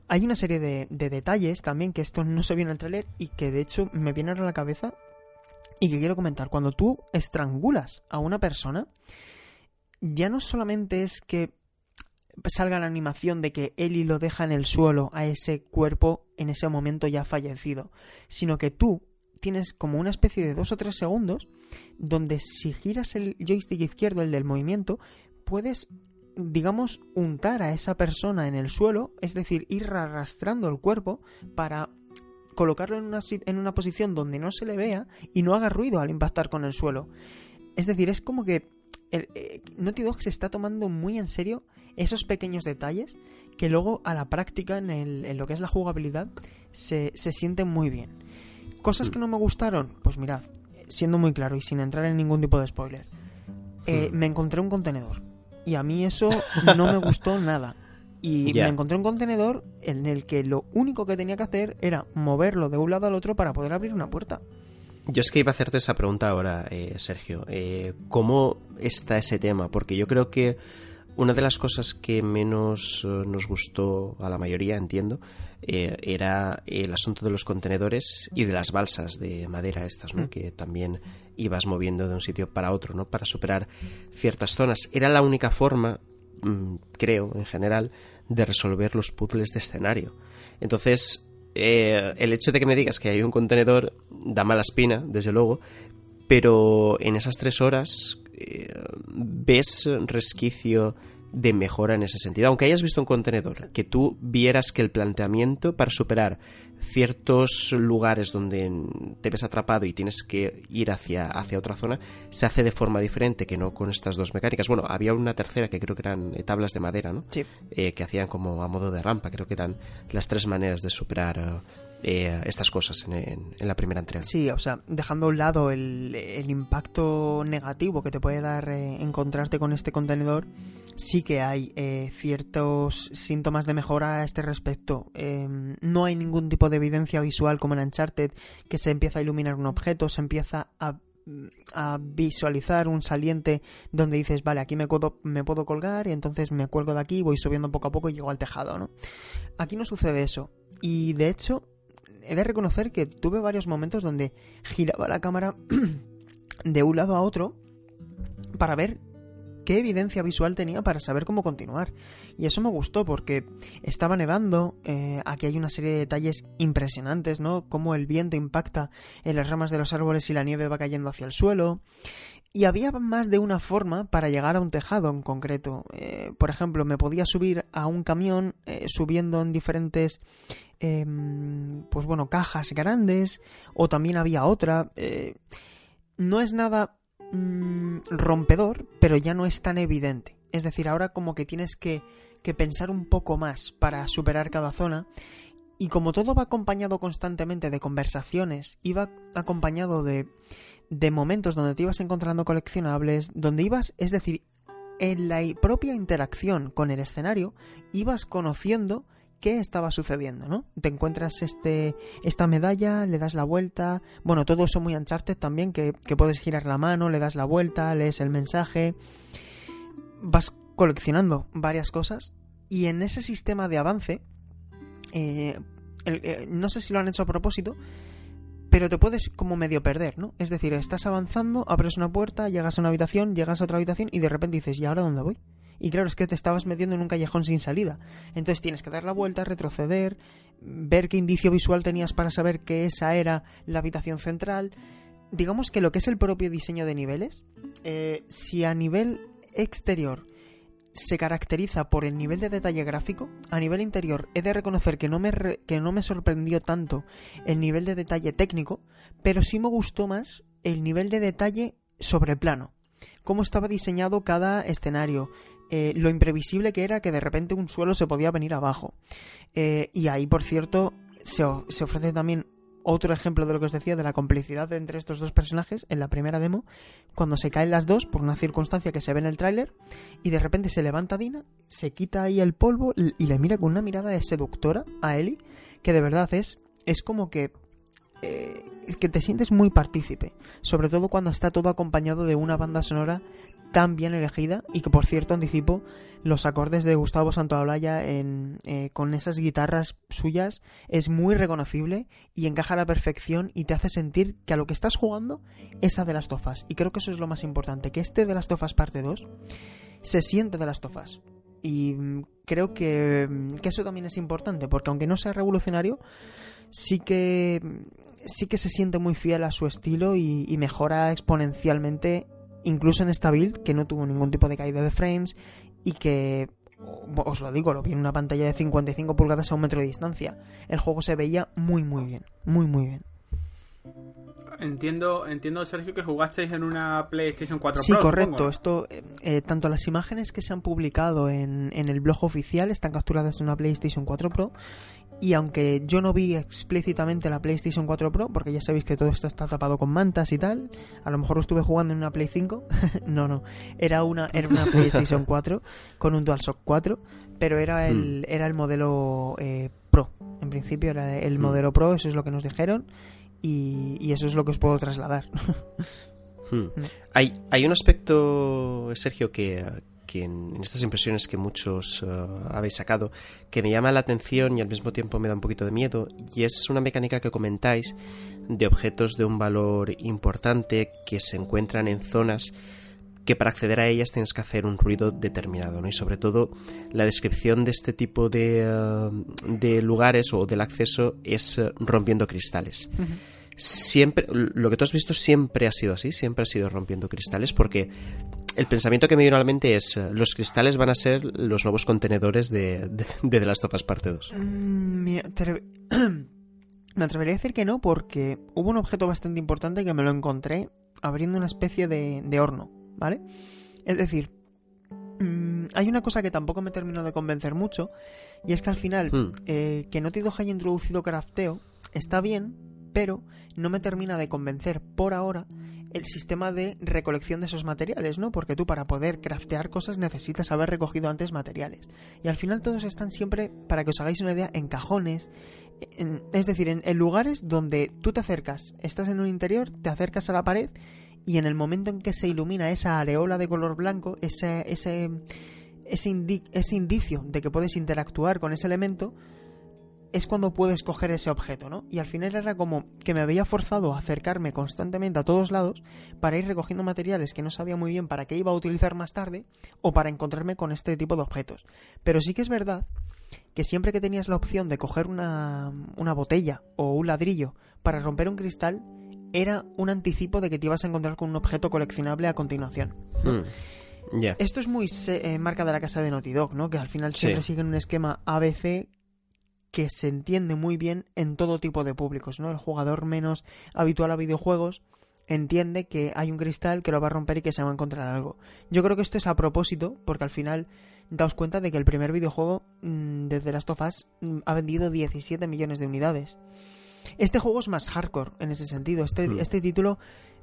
Hay una serie de, de, detalles también que esto no se viene en el trailer y que de hecho me vienen a la cabeza y que quiero comentar. Cuando tú estrangulas a una persona, ya no solamente es que salga la animación de que Eli lo deja en el suelo a ese cuerpo en ese momento ya fallecido, sino que tú tienes como una especie de dos o tres segundos donde si giras el joystick izquierdo, el del movimiento, puedes, digamos, untar a esa persona en el suelo, es decir, ir arrastrando el cuerpo para colocarlo en una, en una posición donde no se le vea y no haga ruido al impactar con el suelo. Es decir, es como que el, eh, Naughty Dog se está tomando muy en serio esos pequeños detalles que luego a la práctica, en, el, en lo que es la jugabilidad, se, se sienten muy bien. Cosas que no me gustaron, pues mirad, siendo muy claro y sin entrar en ningún tipo de spoiler, eh, me encontré un contenedor. Y a mí eso no me gustó nada. Y me encontré un contenedor en el que lo único que tenía que hacer era moverlo de un lado al otro para poder abrir una puerta. Yo es que iba a hacerte esa pregunta ahora, eh, Sergio. Eh, ¿Cómo está ese tema? Porque yo creo que una de las cosas que menos eh, nos gustó a la mayoría, entiendo, eh, era el asunto de los contenedores y de las balsas de madera estas, ¿no? Mm. Que también ibas moviendo de un sitio para otro, ¿no? Para superar ciertas zonas. Era la única forma mm, creo, en general, de resolver los puzzles de escenario. Entonces, eh, el hecho de que me digas que hay un contenedor da mala espina, desde luego, pero en esas tres horas ves resquicio de mejora en ese sentido. Aunque hayas visto un contenedor, que tú vieras que el planteamiento para superar ciertos lugares donde te ves atrapado y tienes que ir hacia, hacia otra zona, se hace de forma diferente que no con estas dos mecánicas. Bueno, había una tercera que creo que eran tablas de madera, ¿no? Sí. Eh, que hacían como a modo de rampa, creo que eran las tres maneras de superar eh, estas cosas en, la primera entrega. Sí, o sea, dejando a un lado el, impacto negativo que te puede dar eh, encontrarte con este contenedor, sí que hay eh, ciertos síntomas de mejora a este respecto. Em, no hay ningún tipo de evidencia visual como en Uncharted que se empieza a iluminar un objeto, se empieza a visualizar un saliente donde dices, vale, aquí me puedo, me puedo colgar y entonces me cuelgo de aquí, voy subiendo poco a poco y llego al tejado, ¿no? Aquí no sucede eso. Y de hecho, he de reconocer que tuve varios momentos donde giraba la cámara de un lado a otro para ver qué evidencia visual tenía para saber cómo continuar. Y eso me gustó porque estaba nevando, eh, aquí hay una serie de detalles impresionantes, ¿no? Cómo el viento impacta en las ramas de los árboles y la nieve va cayendo hacia el suelo. Y había más de una forma para llegar a un tejado en concreto. Eh, por ejemplo, me podía subir a un camión eh, subiendo en diferentes, em, pues bueno, cajas grandes. O también había otra. Eh, no es nada mm, rompedor, pero ya no es tan evidente. Es decir, ahora como que tienes que, que pensar un poco más para superar cada zona. Y como todo va acompañado constantemente de conversaciones, iba acompañado de de momentos donde te ibas encontrando coleccionables, donde ibas, es decir, en la propia interacción con el escenario, ibas conociendo qué estaba sucediendo, ¿no? Te encuentras este, esta medalla, le das la vuelta, bueno, todo eso muy Uncharted también, que, puedes girar la mano, le das la vuelta, lees el mensaje, vas coleccionando varias cosas y en ese sistema de avance, eh, eh, no sé si lo han hecho a propósito, pero te puedes como medio perder, ¿no? Es decir, estás avanzando, abres una puerta, llegas a una habitación, llegas a otra habitación y de repente dices, ¿y ahora dónde voy? Y claro, es que te estabas metiendo en un callejón sin salida. Entonces tienes que dar la vuelta, retroceder, ver qué indicio visual tenías para saber que esa era la habitación central. Digamos que lo que es el propio diseño de niveles, eh, si a nivel exterior se caracteriza por el nivel de detalle gráfico. A nivel interior he de reconocer que no me, que no me sorprendió tanto el nivel de detalle técnico, pero sí me gustó más el nivel de detalle sobre plano. Cómo estaba diseñado cada escenario, eh, lo imprevisible que era que de repente un suelo se podía venir abajo. Eh, y ahí, por cierto, se, se ofrece también otro ejemplo de lo que os decía de la complicidad entre estos dos personajes en la primera demo, cuando se caen las dos por una circunstancia que se ve en el tráiler y de repente se levanta Dina, se quita ahí el polvo y le mira con una mirada de seductora a Ellie, que de verdad es es como que eh, que te sientes muy partícipe, sobre todo cuando está todo acompañado de una banda sonora tan bien elegida y que por cierto anticipo los acordes de Gustavo Santaolalla en, eh, con esas guitarras suyas es muy reconocible y encaja a la perfección y te hace sentir que a lo que estás jugando es a de las tofas y creo que eso es lo más importante que este de las tofas parte 2 se siente de las tofas y mm, creo que, mm, que eso también es importante porque aunque no sea revolucionario sí que sí que se siente muy fiel a su estilo y mejora exponencialmente incluso en esta build que no tuvo ningún tipo de caída de frames y que os lo digo, lo vi en una pantalla de 55 pulgadas a un metro de distancia. El juego se veía muy muy bien, muy muy bien. Entiendo, entiendo Sergio que jugasteis en una PlayStation 4 sí, correcto. Esto, eh, eh, tanto las imágenes que se han publicado en, en el blog oficial están capturadas en una PlayStation 4 Pro y aunque yo no vi explícitamente la PlayStation 4 Pro, porque ya sabéis que todo esto está tapado con mantas y tal, a lo mejor estuve jugando en una Play 5, no, no, era una, era una PlayStation 4 con un DualShock 4, pero era el, hmm. era el modelo eh, Pro, en principio era el hmm. modelo Pro, eso es lo que nos dijeron, y, eso es lo que os puedo trasladar. Hmm. Hay, hay un aspecto, Sergio, que, en, estas impresiones que muchos eh, habéis sacado, que me llama la atención y al mismo tiempo me da un poquito de miedo, y es una mecánica que comentáis de objetos de un valor importante que se encuentran en zonas que para acceder a ellas tienes que hacer un ruido determinado. Y sobre todo la descripción de este tipo de, eh, de lugares o del acceso es eh, rompiendo cristales. Siempre, lo que tú has visto siempre ha sido así, siempre ha sido rompiendo cristales, porque el pensamiento que me viene a la mente es los cristales van a ser los nuevos contenedores de, de, de The Last of Us Parte 2. Mm, me, atre- me atrevería a decir que no, porque hubo un objeto bastante importante que me lo encontré abriendo una especie de, de horno, ¿vale? Es decir, mm, hay una cosa que tampoco me terminó de convencer mucho, y es que al final, Hmm. eh, que Naughty Dog haya introducido crafteo está bien, pero no me termina de convencer por ahora el sistema de recolección de esos materiales, ¿no? Porque tú para poder craftear cosas necesitas haber recogido antes materiales. Y al final todos están siempre, para que os hagáis una idea, en cajones. es decir, en, en lugares donde tú te acercas, estás en un interior, te acercas a la pared y en el momento en que se ilumina esa areola de color blanco, ese, ese, ese, indi- ese indicio de que puedes interactuar con ese elemento, es cuando puedes coger ese objeto, ¿no? Y al final era como que me había forzado a acercarme constantemente a todos lados para ir recogiendo materiales que no sabía muy bien para qué iba a utilizar más tarde o para encontrarme con este tipo de objetos. Pero sí que es verdad que siempre que tenías la opción de coger una, una botella o un ladrillo para romper un cristal, era un anticipo de que te ibas a encontrar con un objeto coleccionable a continuación. Mm. Ya. Esto es muy eh, marca de la casa de Naughty Dog, ¿no? Que al final siempre Sí. siguen un esquema ABC que se entiende muy bien en todo tipo de públicos, ¿no? El jugador menos habitual a videojuegos entiende que hay un cristal que lo va a romper y que se va a encontrar algo. Yo creo que esto es a propósito, porque al final daos cuenta de que el primer videojuego mm, de The Last of Us mm, ha vendido 17 millones de unidades. Este juego es más hardcore en ese sentido. Este, Hmm. este título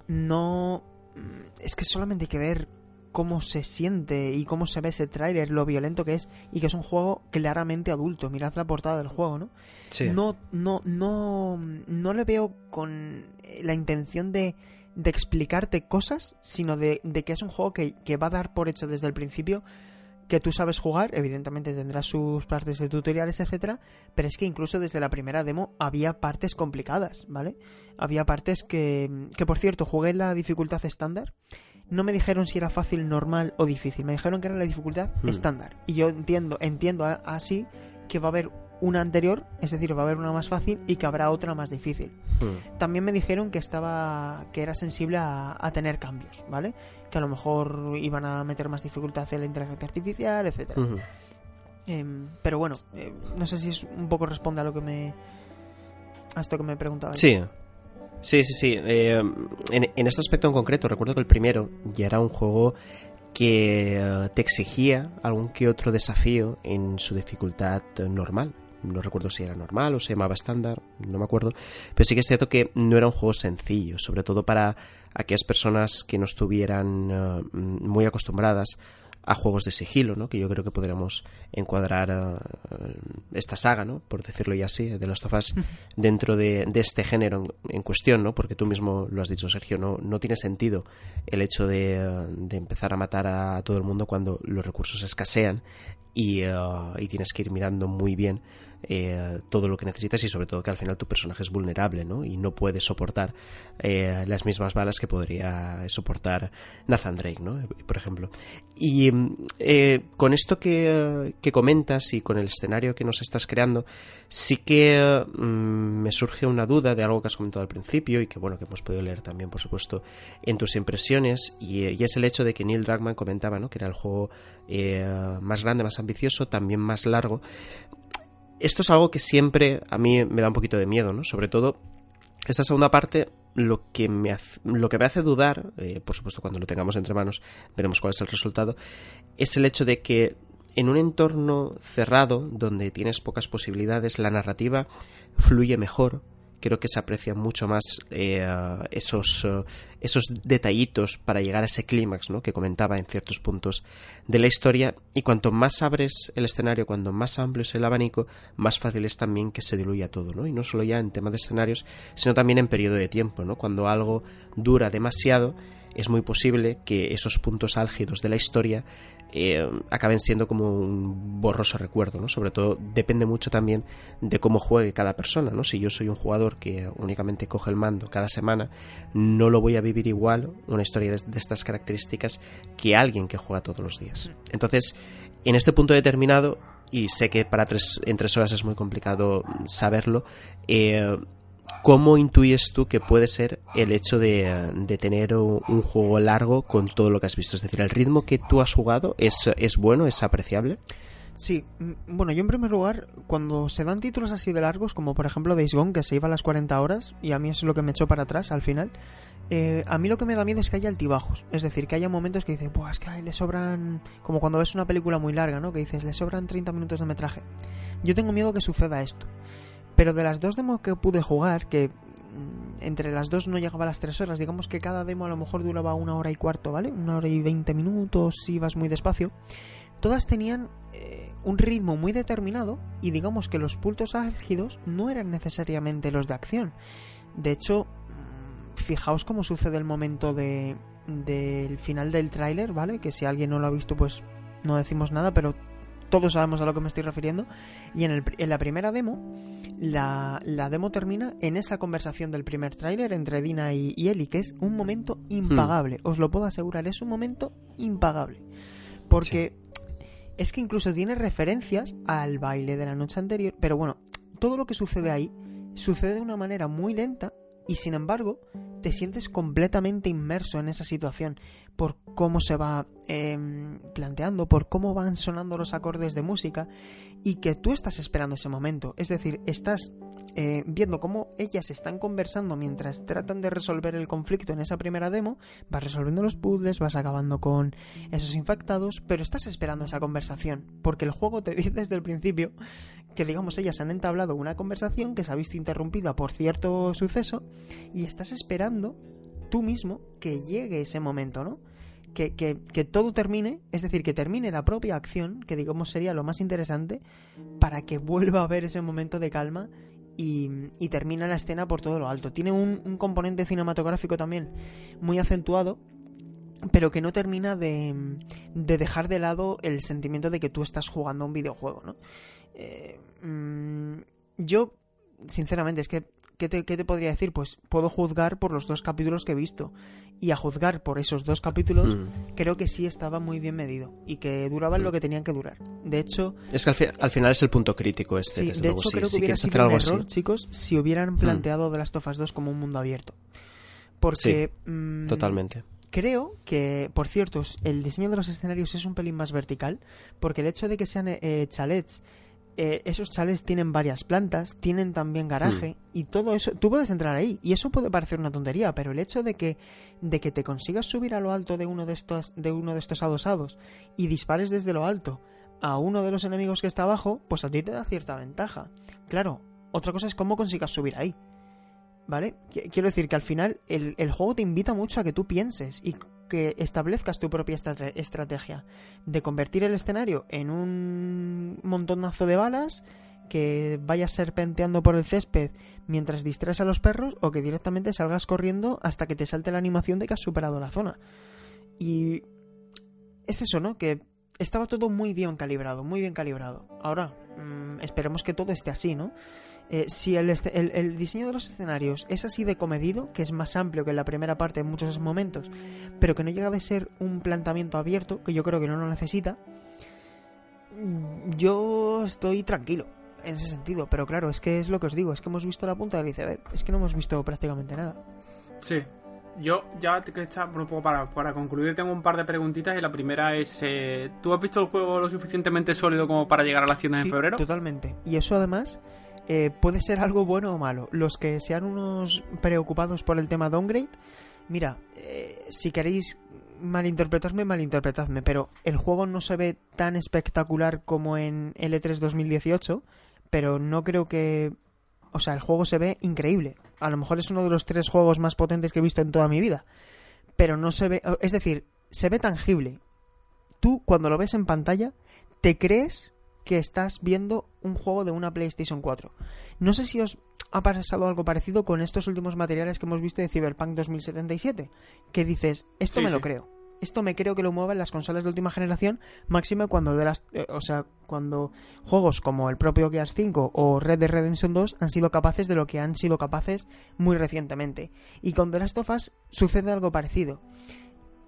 no... mm, Es que solamente hay que ver cómo se siente y cómo se ve ese tráiler, lo violento que es y que es un juego claramente adulto. Mirad la portada del juego, ¿no? Sí. No, no, no, no le veo con la intención de, de explicarte cosas, sino de, de que es un juego que, que va a dar por hecho desde el principio que tú sabes jugar, evidentemente tendrá sus partes de tutoriales, etcétera, pero es que incluso desde la primera demo había partes complicadas, ¿vale? Había partes que, que por cierto, jugué en la dificultad estándar. No me dijeron si era fácil, normal o difícil. Me dijeron que era la dificultad Hmm. estándar. Y yo entiendo, entiendo así que va a haber una anterior, es decir, va a haber una más fácil y que habrá otra más difícil. Mm. También me dijeron que estaba que era sensible a, a tener cambios, ¿vale? Que a lo mejor iban a meter más dificultad en la inteligencia artificial, etcétera. Ujú. Em, pero bueno, eh, no sé si es un poco responde a lo que me a esto que me preguntaba. Sí. Sí, sí, sí. Eh, en, en este aspecto en concreto, recuerdo que el primero ya era un juego que eh, te exigía algún que otro desafío en su dificultad normal. No recuerdo si era normal o se llamaba estándar, no me acuerdo. Pero sí que es cierto que no era un juego sencillo, sobre todo para aquellas personas que no estuvieran eh, muy acostumbradas a juegos de sigilo, ¿no? Que yo creo que podríamos encuadrar eh, esta saga, ¿no? Por decirlo ya así, de Last of Us dentro de, de este género en, en cuestión, ¿no? Porque tú mismo lo has dicho, Sergio, no, no tiene sentido el hecho de, de empezar a matar a todo el mundo cuando los recursos escasean y, eh, y tienes que ir mirando muy bien eh, todo lo que necesitas y sobre todo que al final tu personaje es vulnerable, ¿no? Y no puede soportar eh, las mismas balas que podría soportar Nathan Drake, ¿no? Por ejemplo. Y eh, con esto que, comentas y con el escenario que nos estás creando, sí que mm, me surge una duda de algo que has comentado al principio y que bueno que hemos podido leer también por supuesto en tus impresiones y, y es el hecho de que Neil Druckmann comentaba ¿no? que era el juego eh, más grande más ambicioso también más largo esto es algo que siempre a mí me da un poquito de miedo no sobre todo esta segunda parte lo que me hace, lo que me hace dudar eh, por supuesto cuando lo tengamos entre manos veremos cuál es el resultado es el hecho de que en un entorno cerrado donde tienes pocas posibilidades la narrativa fluye mejor creo que se aprecian mucho más eh, esos, uh, esos detallitos para llegar a ese clímax ¿no? que comentaba en ciertos puntos de la historia y cuanto más abres el escenario, cuanto más amplio es el abanico, más fácil es también que se diluya todo, ¿no? Y no solo ya en tema de escenarios, sino también en periodo de tiempo, ¿no? Cuando algo dura demasiado, es muy posible que esos puntos álgidos de la historia eh, acaben siendo como un borroso recuerdo, ¿no? Sobre todo depende mucho también de cómo juegue cada persona, ¿no? Si yo soy un jugador que únicamente coge el mando cada semana, no lo voy a vivir igual una historia de, estas características que alguien que juega todos los días. Entonces, en este punto determinado, y sé que para tres, en tres horas es muy complicado saberlo, eh, ¿Cómo intuyes tú que puede ser el hecho de, tener un juego largo con todo lo que has visto? Es decir, ¿el ritmo que tú has jugado es, es bueno, es apreciable? Sí, mm, bueno, yo en primer lugar, cuando se dan títulos así de largos, como por ejemplo Days Gone, que se iba a las 40 horas, y a mí eso es lo que me echó para atrás al final, eh, a mí lo que me da miedo es que haya altibajos. Es decir, que haya momentos que dices, pues es que le sobran. Como cuando ves una película muy larga, ¿no? Que dices, le sobran 30 minutos de metraje. Yo tengo miedo que suceda esto. Pero de las dos demos que pude jugar, que mm, entre las dos no llegaba a las tres horas, digamos que cada demo a lo mejor duraba una hora y cuarto, ¿vale? Una hora y veinte minutos si ibas muy despacio. Todas tenían eh, un ritmo muy determinado y digamos que los puntos álgidos no eran necesariamente los de acción. De hecho, mm, fijaos cómo sucede el momento de del final del tráiler, ¿vale? Que si alguien no lo ha visto, pues no decimos nada, pero todos sabemos a lo que me estoy refiriendo. Y en, el, en la primera demo, la, demo termina en esa conversación del primer tráiler entre Dina y, Eli, que es un momento impagable. Hmm. Os lo puedo asegurar, es un momento impagable. Porque es que incluso tiene referencias al baile de la noche anterior, pero bueno, todo lo que sucede ahí sucede de una manera muy lenta y sin embargo te sientes completamente inmerso en esa situación por cómo se va em, planteando, por cómo van sonando los acordes de música y que tú estás esperando ese momento. Es decir, estás eh, viendo cómo ellas están conversando mientras tratan de resolver el conflicto en esa primera demo, vas resolviendo los puzzles, vas acabando con esos infectados, pero estás esperando esa conversación, porque el juego te dice desde el principio que digamos ellas han entablado una conversación que se ha visto interrumpida por cierto suceso y estás esperando tú mismo que llegue ese momento, ¿no? Que, que, que, todo termine, es decir, que termine la propia acción, que digamos sería lo más interesante, para que vuelva a haber ese momento de calma y, y termina la escena por todo lo alto. Tiene un, componente cinematográfico también muy acentuado, pero que no termina de, de, dejar de lado el sentimiento de que tú estás jugando a un videojuego, ¿no? Eh, mm, yo, sinceramente, es que ¿Qué te, podría decir? Pues puedo juzgar por los dos capítulos que he visto. Y a juzgar por esos dos capítulos, mm. creo que sí estaba muy bien medido. Y que duraban lo mm. que tenían que durar. De hecho. Es que al, final es el punto crítico este. Sí, de hecho, creo que hubiera sido un error, chicos, si hubieran mm. planteado The Last of Us 2 como un mundo abierto. Porque. totalmente. Creo que, por cierto, el diseño de los escenarios es un pelín más vertical. Porque el hecho de que sean eh, chalets eh, esos chales tienen varias plantas, tienen también garaje hmm. y todo eso, tú puedes entrar ahí y eso puede parecer una tontería, pero el hecho de que de que te consigas subir a lo alto de uno de estos de uno de estos adosados y dispares desde lo alto a uno de los enemigos que está abajo, pues a ti te da cierta ventaja. Claro, otra cosa es cómo consigas subir ahí. ¿Vale? Quiero decir que al final el, el juego te invita mucho a que tú pienses y que establezcas tu propia estrategia de convertir el escenario en un montonazo de balas que vayas serpenteando por el césped mientras distraes a los perros o que directamente salgas corriendo hasta que te salte la animación de que has superado la zona. Y es eso, ¿no? Que estaba todo muy bien calibrado, muy bien calibrado. Ahora, mm, esperemos que todo esté así, ¿no? Eh, si el, el, diseño de los escenarios es así de comedido, que es más amplio que en la primera parte en muchos momentos, pero que no llega a ser un planteamiento abierto, que yo creo que no lo necesita, yo estoy tranquilo en ese sentido. Pero claro, es que es lo que os digo, es que hemos visto la punta del iceberg, es que no hemos visto prácticamente nada. Sí, yo ya que está, un poco para, para, concluir, tengo un par de preguntitas y la primera es, eh, ¿tú has visto el juego lo suficientemente sólido como para llegar a las tiendas en febrero? Totalmente. Y eso además eh, puede ser algo bueno o malo. Los que sean unos preocupados por el tema downgrade, mira, eh, si queréis malinterpretarme, malinterpretadme, pero el juego no se ve tan espectacular como en L3 2018, pero no creo que... O sea, el juego se ve increíble. A lo mejor es uno de los tres juegos más potentes que he visto en toda mi vida. Pero no se ve... Es decir, se ve tangible. Tú, cuando lo ves en pantalla, te crees que estás viendo un juego de una PlayStation 4. No sé si os... ha pasado algo parecido con estos últimos materiales que hemos visto de Cyberpunk 2077, que dices, esto me lo creo. Esto me creo que lo muevan las consolas de última generación, máximo cuando de las, eh, o sea, cuando juegos como el propio Gears 5 o Red Dead Redemption 2 han sido capaces de lo que han sido capaces muy recientemente. Y con The Last of Us sucede algo parecido.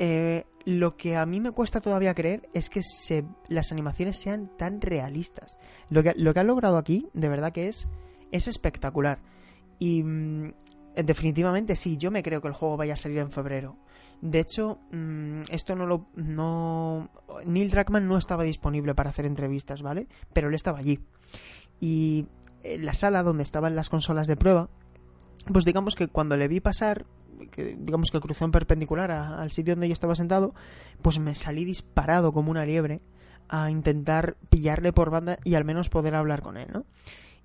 Eh, lo que a mí me cuesta todavía creer es que se, las animaciones sean tan realistas. Lo que, lo que logrado aquí, de verdad que es, es espectacular. Y mm, definitivamente sí, yo me creo que el juego vaya a salir en febrero. De hecho, mm, esto no lo. No, Neil Druckmann no estaba disponible para hacer entrevistas, ¿vale? Pero él estaba allí. Y en la sala donde estaban las consolas de prueba, pues digamos que cuando le vi pasar, digamos que cruzó en perpendicular al sitio donde yo estaba sentado, pues me salí disparado como una liebre a intentar pillarle por banda y al menos poder hablar con él, ¿no?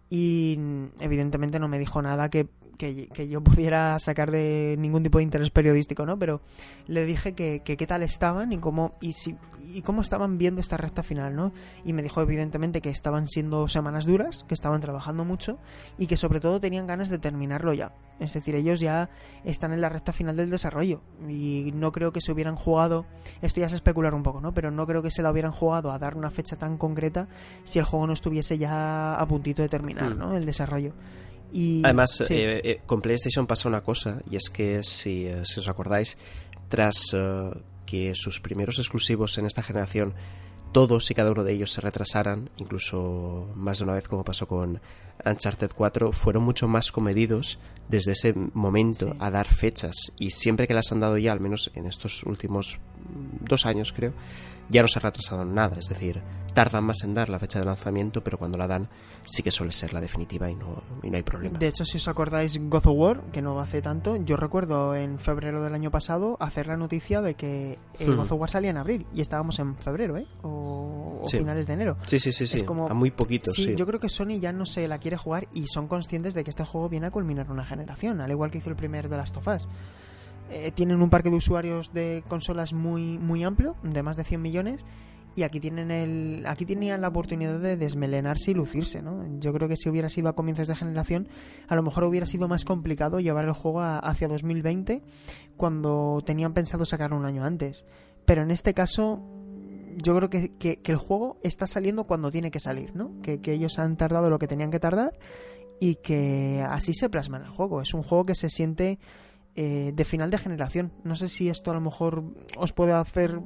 Y evidentemente no me dijo nada que que, yo pudiera sacar de ningún tipo de interés periodístico, ¿no? Pero le dije que, qué tal estaban y cómo, y, si, y cómo estaban viendo esta recta final, ¿no? Y me dijo evidentemente que estaban siendo semanas duras, que estaban trabajando mucho y que sobre todo tenían ganas de terminarlo ya. Es decir, ellos ya están en la recta final del desarrollo y no creo que se hubieran jugado, esto ya es especular un poco, ¿no? Pero no creo que se la hubieran jugado a dar una fecha tan concreta si el juego no estuviese ya a puntito de terminar, mm. ¿no? El desarrollo. Además, eh, eh, con PlayStation pasa una cosa, y es que si, eh, os acordáis, tras que sus primeros exclusivos en esta generación todos y cada uno de ellos se retrasaran, incluso más de una vez como pasó con Uncharted 4, fueron mucho más comedidos desde ese momento a dar fechas. Y siempre que las han dado ya, al menos en estos últimos dos años creo, ya no se ha retrasado nada, es decir, tardan más en dar la fecha de lanzamiento, pero cuando la dan sí que suele ser la definitiva y no, y no hay problema. De hecho, si os acordáis God of War, que no hace tanto, yo recuerdo en febrero del año pasado hacer la noticia de que el hmm. God of War salía en abril y estábamos en febrero, ¿eh? O, finales de enero. Sí, sí, sí, sí. a muy poquito, sí, Yo creo que Sony ya no se la quiere jugar y son conscientes de que este juego viene a culminar una generación, al igual que hizo el primer de Last of Us. Eh, tienen un parque de usuarios de consolas muy, muy amplio, de más de 100 millones, y aquí tienen el aquí tenían la oportunidad de desmelenarse y lucirse no yo creo que si hubiera sido a comienzos de generación a lo mejor hubiera sido más complicado llevar el juego hacia 2020 cuando tenían pensado sacar un año antes. Pero en este caso yo creo que, que, el juego está saliendo cuando tiene que salir no que, que ellos han tardado lo que tenían que tardar y que así se plasma en el juego. Es un juego que se siente eh, de final de generación. No sé si esto a lo mejor os puede hacer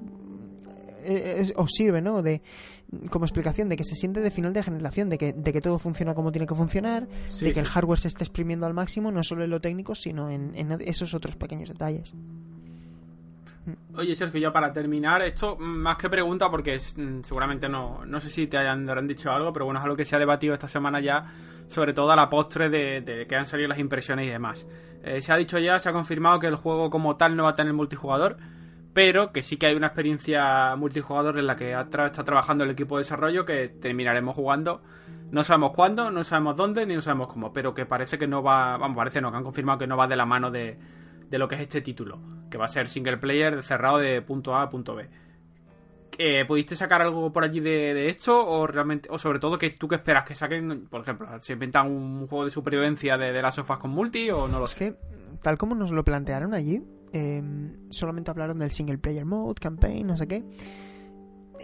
eh, os sirve, ¿no? De, como explicación de que se siente de final de generación, de que, de que todo funciona como tiene que funcionar, de que el hardware se esté exprimiendo al máximo, no solo en lo técnico, sino en, esos otros pequeños detalles. Oye, Sergio, ya para terminar, esto más que pregunta, porque mm, seguramente no, no sé si te hayan, habrán dicho algo, pero bueno, es algo que se ha debatido esta semana ya, sobre todo a la postre de, que han salido las impresiones y demás. Eh, se ha dicho ya, se ha confirmado que el juego como tal no va a tener multijugador, pero que sí que hay una experiencia multijugador en la que está trabajando el equipo de desarrollo que terminaremos jugando. No sabemos cuándo, no sabemos dónde, ni no sabemos cómo, pero que parece que no va, vamos, parece no, que han confirmado que no va de la mano de, de lo que es este título, que va a ser single player cerrado de punto A a punto B. Eh, ¿Pudiste sacar algo por allí de, esto? O realmente, o sobre todo, que tú que esperas que saquen, por ejemplo, si inventan un juego de supervivencia de, las sofás con multi o no lo sé? Es que, tal como nos lo plantearon allí, em, solamente hablaron del single player mode, campaign, no sé qué.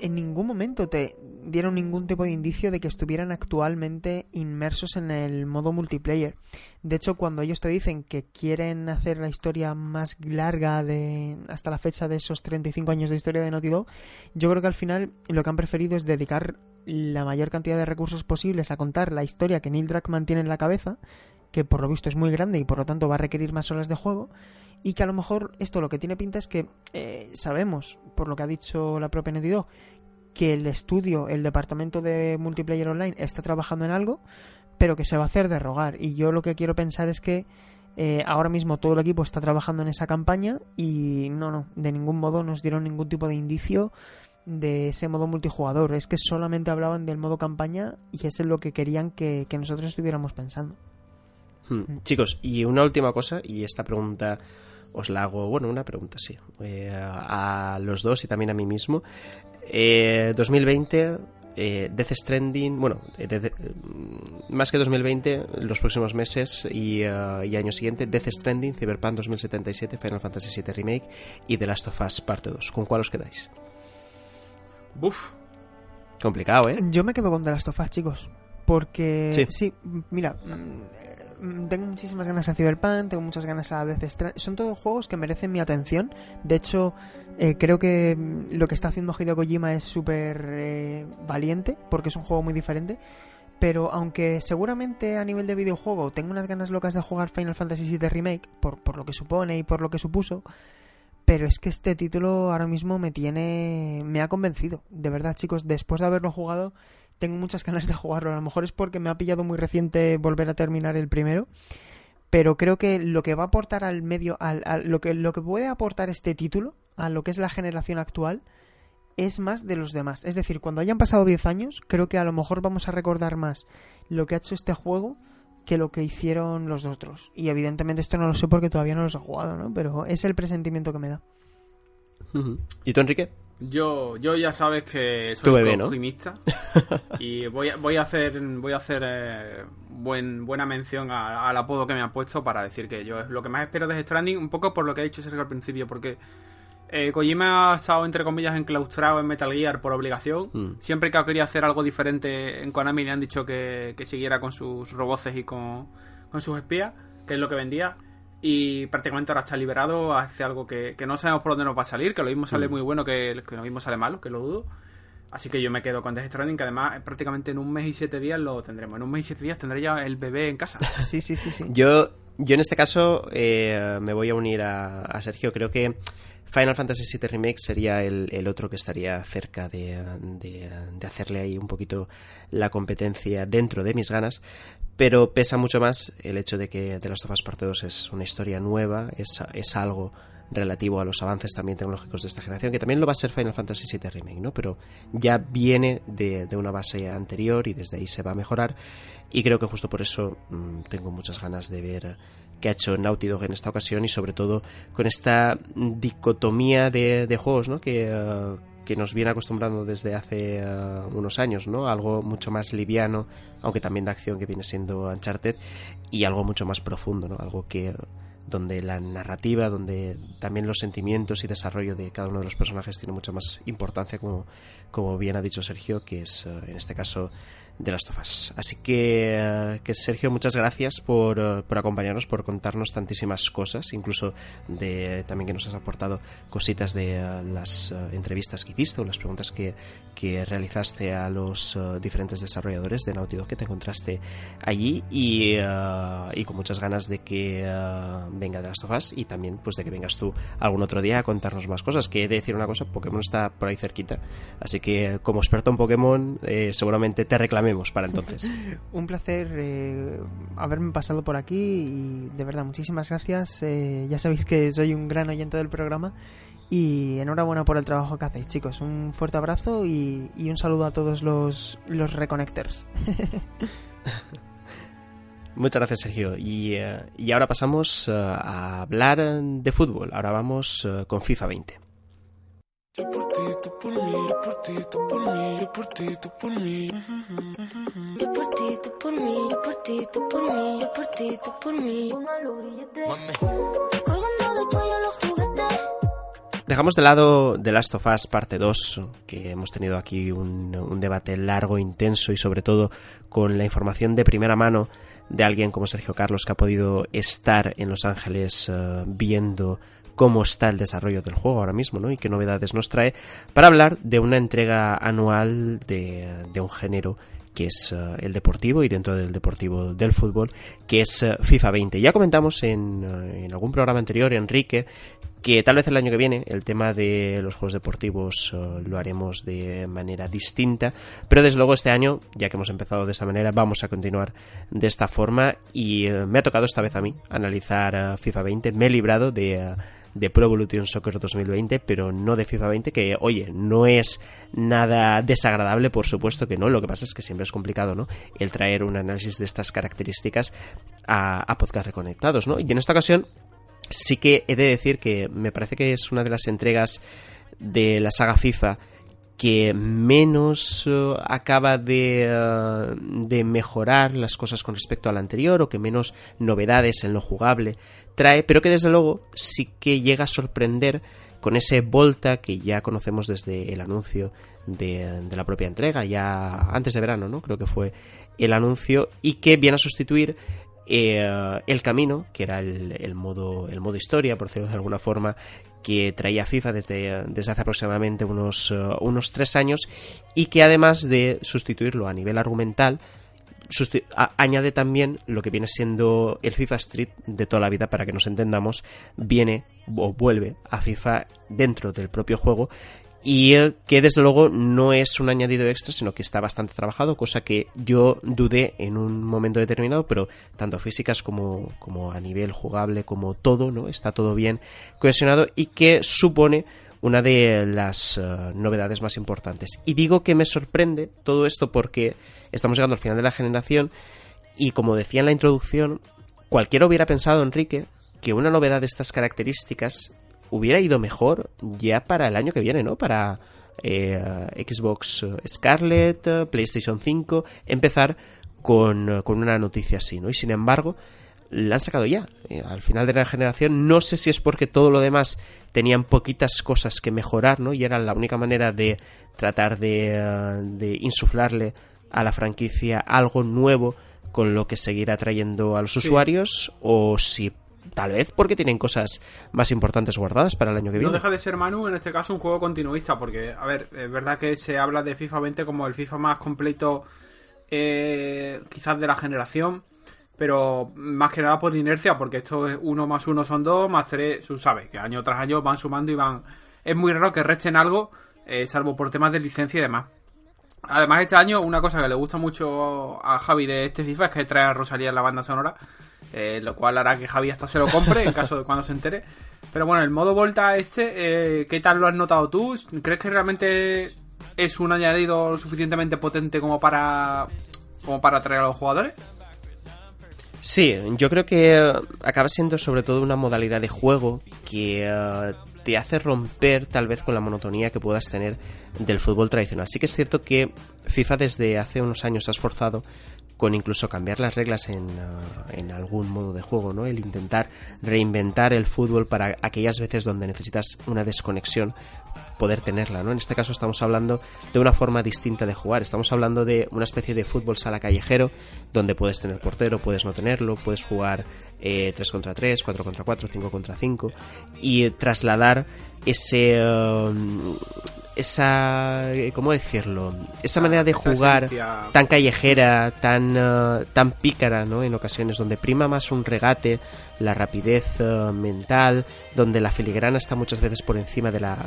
En ningún momento te dieron ningún tipo de indicio de que estuvieran actualmente inmersos en el modo multiplayer. De hecho, cuando ellos te dicen que quieren hacer la historia más larga de hasta la fecha de esos 35 años de historia de Naughty Dog, yo creo que al final lo que han preferido es dedicar la mayor cantidad de recursos posibles a contar la historia que Neil Druckmann tiene en la cabeza, que por lo visto es muy grande y por lo tanto va a requerir más horas de juego, y que a lo mejor esto lo que tiene pinta es que eh, sabemos, por lo que ha dicho la propia Dog, que el estudio, el departamento de multiplayer online está trabajando en algo, pero que se va a hacer de rogar. Y yo lo que quiero pensar es que eh, ahora mismo todo el equipo está trabajando en esa campaña y no, no, de ningún modo nos dieron ningún tipo de indicio de ese modo multijugador. Es que solamente hablaban del modo campaña y es lo que querían que, nosotros estuviéramos pensando. Hmm. Chicos, y una última cosa, y esta pregunta os la hago, bueno, una pregunta, sí, eh, a los dos y también a mí mismo. 2020, eh, Death Stranding, bueno, eh, más que 2020, los próximos meses y, y, año siguiente, Death Stranding, Cyberpunk 2077, Final Fantasy VII Remake y The Last of Us Parte 2. ¿Con cuál os quedáis? Buf. Complicado, ¿eh? Yo me quedo con The Last of Us, chicos. Porque, sí, mira, tengo muchísimas ganas a Cyberpunk, tengo muchas ganas a veces. Son todos juegos que merecen mi atención. De hecho, eh, creo que mm, lo que está haciendo Hideo Kojima es súper eh, valiente, porque es un juego muy diferente. Pero aunque seguramente a nivel de videojuego tengo unas ganas locas de jugar Final Fantasy VII Remake, por, por lo que supone y por lo que supuso, pero es que este título ahora mismo me tiene. me ha convencido. De verdad, chicos, después de haberlo jugado, tengo muchas ganas de jugarlo. A lo mejor es porque me ha pillado muy reciente volver a terminar el primero. Pero creo que lo que va a aportar al medio, al, lo, que, lo que puede aportar este título a lo que es la generación actual, es más de los demás. Es decir, cuando hayan pasado 10 años, creo que a lo mejor vamos a recordar más lo que ha hecho este juego que lo que hicieron los otros. Y evidentemente esto no lo sé porque todavía no los he jugado, ¿no? Pero es el presentimiento que me da. ¿Y tú, Enrique? Yo, yo ya sabes que soy optimista y voy a, voy a hacer voy a hacer eh, buen, buena mención al apodo que me han puesto para decir que yo es lo que más espero de Stranding, un poco por lo que ha dicho Sergio al principio, porque eh, Kojima ha estado entre comillas enclaustrado en Metal Gear por obligación. Mm. Siempre que ha querido hacer algo diferente en Konami le han dicho que, siguiera con sus roboces y con, con sus espías, que es lo que vendía y prácticamente ahora está liberado, hace algo que, no sabemos por dónde nos va a salir, que lo mismo sale mm. muy bueno, que, que lo mismo sale malo, que lo dudo. Así que yo me quedo con Death Stranding, que además prácticamente en un mes y siete días lo tendremos. En un mes y siete días tendré ya el bebé en casa. sí, sí, sí, sí. Yo, yo en este caso eh, me voy a unir a, Sergio. Creo que Final Fantasy VII Remake sería el, otro que estaría cerca de, de, hacerle ahí un poquito la competencia dentro de mis ganas pero pesa mucho más el hecho de que The Last of Us Parte 2 es una historia nueva, es, es algo relativo a los avances también tecnológicos de esta generación, que también lo va a ser Final Fantasy VII Remake, ¿no? Pero ya viene de, una base anterior y desde ahí se va a mejorar y creo que justo por eso mm, tengo muchas ganas de ver qué ha hecho Naughty Dog en esta ocasión y sobre todo con esta dicotomía de, de juegos, ¿no? Que, uh, que nos viene acostumbrando desde hace eh, unos años, ¿no? Algo mucho más liviano, aunque también de acción que viene siendo Uncharted, y algo mucho más profundo, ¿no? Algo que donde la narrativa, donde también los sentimientos y desarrollo de cada uno de los personajes tiene mucha más importancia, como, como bien ha dicho Sergio, que es eh, en este caso de las tofas. Así que, eh, que Sergio, muchas gracias por, eh, por, acompañarnos, por contarnos tantísimas cosas, incluso de también que nos has aportado cositas de eh, las entrevistas que hiciste o las preguntas que, que realizaste a los diferentes desarrolladores de Naughty Dog que te encontraste allí y, y con muchas ganas de que venga de las tofas y también pues de que vengas tú algún otro día a contarnos más cosas. Que he de decir una cosa, Pokémon está por ahí cerquita, así que como experto en Pokémon seguramente te para entonces. Un placer eh, haberme pasado por aquí y de verdad muchísimas gracias. Eh, ya sabéis que soy un gran oyente del programa y enhorabuena por el trabajo que hacéis, chicos. Un fuerte abrazo y, un saludo a todos los, los reconnectors. Muchas gracias, Sergio. Y, eh, y ahora pasamos a hablar de fútbol. Ahora vamos con FIFA 20. Dejamos de lado The Last of Us parte 2, que hemos tenido aquí un, un debate largo, intenso y sobre todo con la información de primera mano de alguien como Sergio Carlos que ha podido estar en Los Ángeles uh, viendo cómo está el desarrollo del juego ahora mismo, ¿no? Y qué novedades nos trae para hablar de una entrega anual de, de un género que es uh, el deportivo y dentro del deportivo del fútbol, que es uh, FIFA 20. Ya comentamos en, uh, en, algún programa anterior, Enrique, que tal vez el año que viene el tema de los juegos deportivos lo haremos de manera distinta, pero desde luego este año, ya que hemos empezado de esta manera, vamos a continuar de esta forma y me ha tocado esta vez a mí analizar FIFA 20, me he librado de de Pro Evolution Soccer 2020, pero no de FIFA 20, que oye, no es nada desagradable, por supuesto que no, lo que pasa es que siempre es complicado, ¿no? El traer un análisis de estas características a, a podcast reconectados, ¿no? Y en esta ocasión sí que he de decir que me parece que es una de las entregas de la saga FIFA que menos eh, acaba de, eh, de, mejorar las cosas con respecto al anterior o que menos novedades en lo jugable trae, pero que desde luego sí que llega a sorprender con ese Volta que ya conocemos desde el anuncio de, de la propia entrega, ya antes de verano, ¿no? Creo que fue el anuncio y que viene a sustituir eh, el camino, que era el, modo, el modo historia, por decirlo de alguna forma, que traía FIFA desde, desde hace aproximadamente unos, eh, unos tres años y que además de sustituirlo a nivel argumental, añade también lo que viene siendo el FIFA Street de toda la vida, para que nos entendamos, viene o vuelve a FIFA dentro del propio juego y que desde luego no es un añadido extra, sino que está bastante trabajado, cosa que yo dudé en un momento determinado, pero tanto físicas como, como a nivel jugable, como todo, ¿no? Está todo bien cohesionado y que supone una de las eh, novedades más importantes. Y digo que me sorprende todo esto porque estamos llegando al final de la generación y como decía en la introducción, cualquiera hubiera pensado, Enrique, que una novedad de estas características hubiera ido mejor ya para el año que viene, ¿no? Para eh, Xbox Scarlet, PlayStation 5, empezar con, con, una noticia así, ¿no? Y sin embargo, la han sacado ya. Eh, al final de la generación, no sé si es porque todo lo demás tenían poquitas cosas que mejorar, ¿no? Y era la única manera de tratar de, eh, de insuflarle a la franquicia algo nuevo con lo que seguir atrayendo a los usuarios, o si Tal vez porque tienen cosas más importantes guardadas para el año que viene. No deja de ser Manu, en este caso, un juego continuista, porque, a ver, es verdad que se habla de FIFA 20 como el FIFA más completo, eh, quizás de la generación, pero más que nada por inercia, porque esto es uno más uno son dos, más tres, tú sabes, que año tras año van sumando y van. Es muy raro que rechen algo, eh, salvo por temas de licencia y demás. Además, este año, una cosa que le gusta mucho a Javi de este FIFA es que trae a Rosalía en la banda sonora. Eh, lo cual hará que Javi hasta se lo compre en caso de cuando se entere. Pero bueno, el modo Volta este, eh, ¿qué tal lo has notado tú? ¿Crees que realmente es un añadido suficientemente potente como para, como para atraer a los jugadores? Sí, yo creo que acaba siendo sobre todo una modalidad de juego que eh, te hace romper tal vez con la monotonía que puedas tener del fútbol tradicional. Sí que es cierto que FIFA desde hace unos años ha esforzado con incluso cambiar las reglas en, uh, en, algún modo de juego, ¿no? El intentar reinventar el fútbol para aquellas veces donde necesitas una desconexión poder tenerla, ¿no? En este caso estamos hablando de una forma distinta de jugar, estamos hablando de una especie de fútbol sala callejero donde puedes tener portero, puedes no tenerlo, puedes jugar eh, 3 contra 3, 4 contra 4, 5 contra 5 y trasladar ese um, esa eh, cómo decirlo esa manera de jugar tan callejera tan uh, tan pícara no en ocasiones donde prima más un regate la rapidez uh, mental donde la filigrana está muchas veces por encima de la,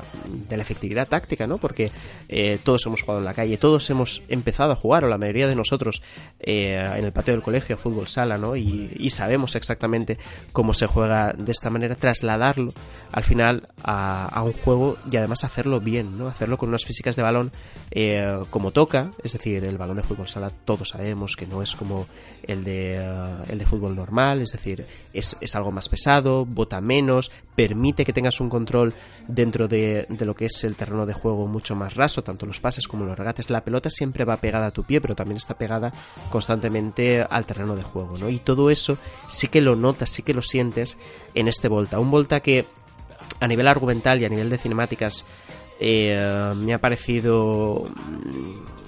de la efectividad táctica no porque eh, todos hemos jugado en la calle todos hemos empezado a jugar o la mayoría de nosotros eh, en el patio del colegio fútbol sala no y, y, sabemos exactamente cómo se juega de esta manera trasladarlo al final a, a un juego y además hacerlo bien no hacerlo con unas físicas de balón eh, como toca, es decir, el balón de fútbol sala todos sabemos que no es como el de, uh, el de fútbol normal, es decir, es, es, algo más pesado, bota menos, permite que tengas un control dentro de, de, lo que es el terreno de juego mucho más raso, tanto los pases como los regates. La pelota siempre va pegada a tu pie, pero también está pegada constantemente al terreno de juego, ¿no? Y todo eso sí que lo notas, sí que lo sientes en este Volta. Un Volta que a nivel argumental y a nivel de cinemáticas eh, me ha parecido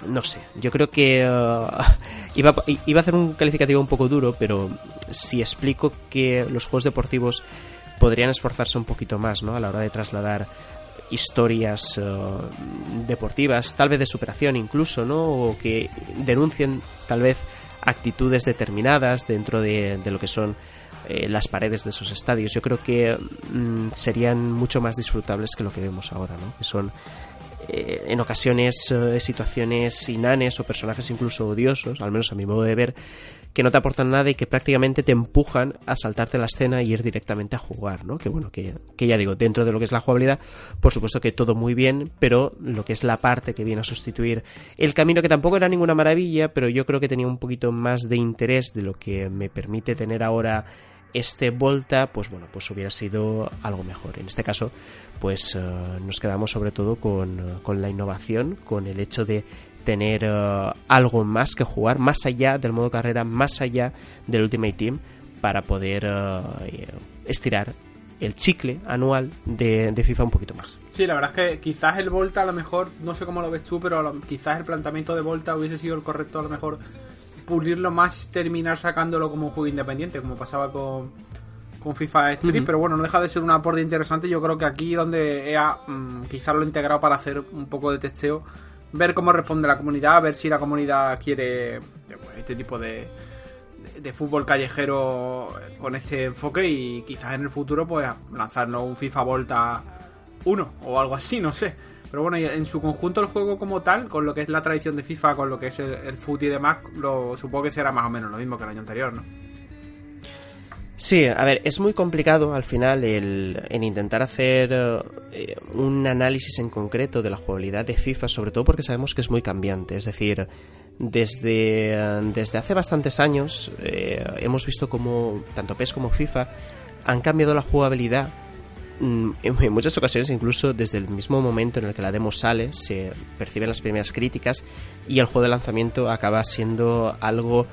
no sé, yo creo que uh, iba, iba, a hacer un calificativo un poco duro, pero si explico que los juegos deportivos podrían esforzarse un poquito más ¿no? a la hora de trasladar historias uh, deportivas, tal vez de superación incluso, ¿no? o que denuncien tal vez actitudes determinadas dentro de, de lo que son eh, las paredes de esos estadios. Yo creo que mm, serían mucho más disfrutables que lo que vemos ahora, ¿no? Que son eh, en ocasiones eh, situaciones inanes o personajes incluso odiosos, al menos a mi modo de ver, que no te aportan nada y que prácticamente te empujan a saltarte la escena y ir directamente a jugar, ¿no? Que bueno, que, que, ya digo, dentro de lo que es la jugabilidad, por supuesto que todo muy bien, pero lo que es la parte que viene a sustituir el camino, que tampoco era ninguna maravilla, pero yo creo que tenía un poquito más de interés de lo que me permite tener ahora este Volta, pues bueno, pues hubiera sido algo mejor. En este caso, pues eh, nos quedamos sobre todo con, con, la innovación, con el hecho de tener eh, algo más que jugar, más allá del modo carrera, más allá del Ultimate Team, para poder eh, estirar el chicle anual de, de, FIFA un poquito más. Sí, la verdad es que quizás el Volta a lo mejor, no sé cómo lo ves tú, pero quizás el planteamiento de Volta hubiese sido el correcto a lo mejor pulirlo más y terminar sacándolo como un juego independiente, como pasaba con, con FIFA Street, pero bueno, no deja de ser un aporte interesante. Yo creo que aquí donde EA mm, quizás lo ha integrado para hacer un poco de testeo, ver cómo responde la comunidad, ver si la comunidad quiere pues, este tipo de, de, fútbol callejero con este enfoque y quizás en el futuro pues lanzarnos un FIFA Volta 1 o algo así, no sé. Pero bueno, en su conjunto el juego como tal, con lo que es la tradición de FIFA, con lo que es el, el y demás, lo, supongo que será más o menos lo mismo que el año anterior, ¿no? Sí, a ver, es muy complicado al final el, intentar hacer eh, un análisis en concreto de la jugabilidad de FIFA, sobre todo porque sabemos que es muy cambiante. Es decir, desde, desde hace bastantes años eh, hemos visto como tanto PES como FIFA han cambiado la jugabilidad en muchas ocasiones, incluso desde el mismo momento en el que la demo sale, se perciben las primeras críticas y el juego de lanzamiento acaba siendo algo,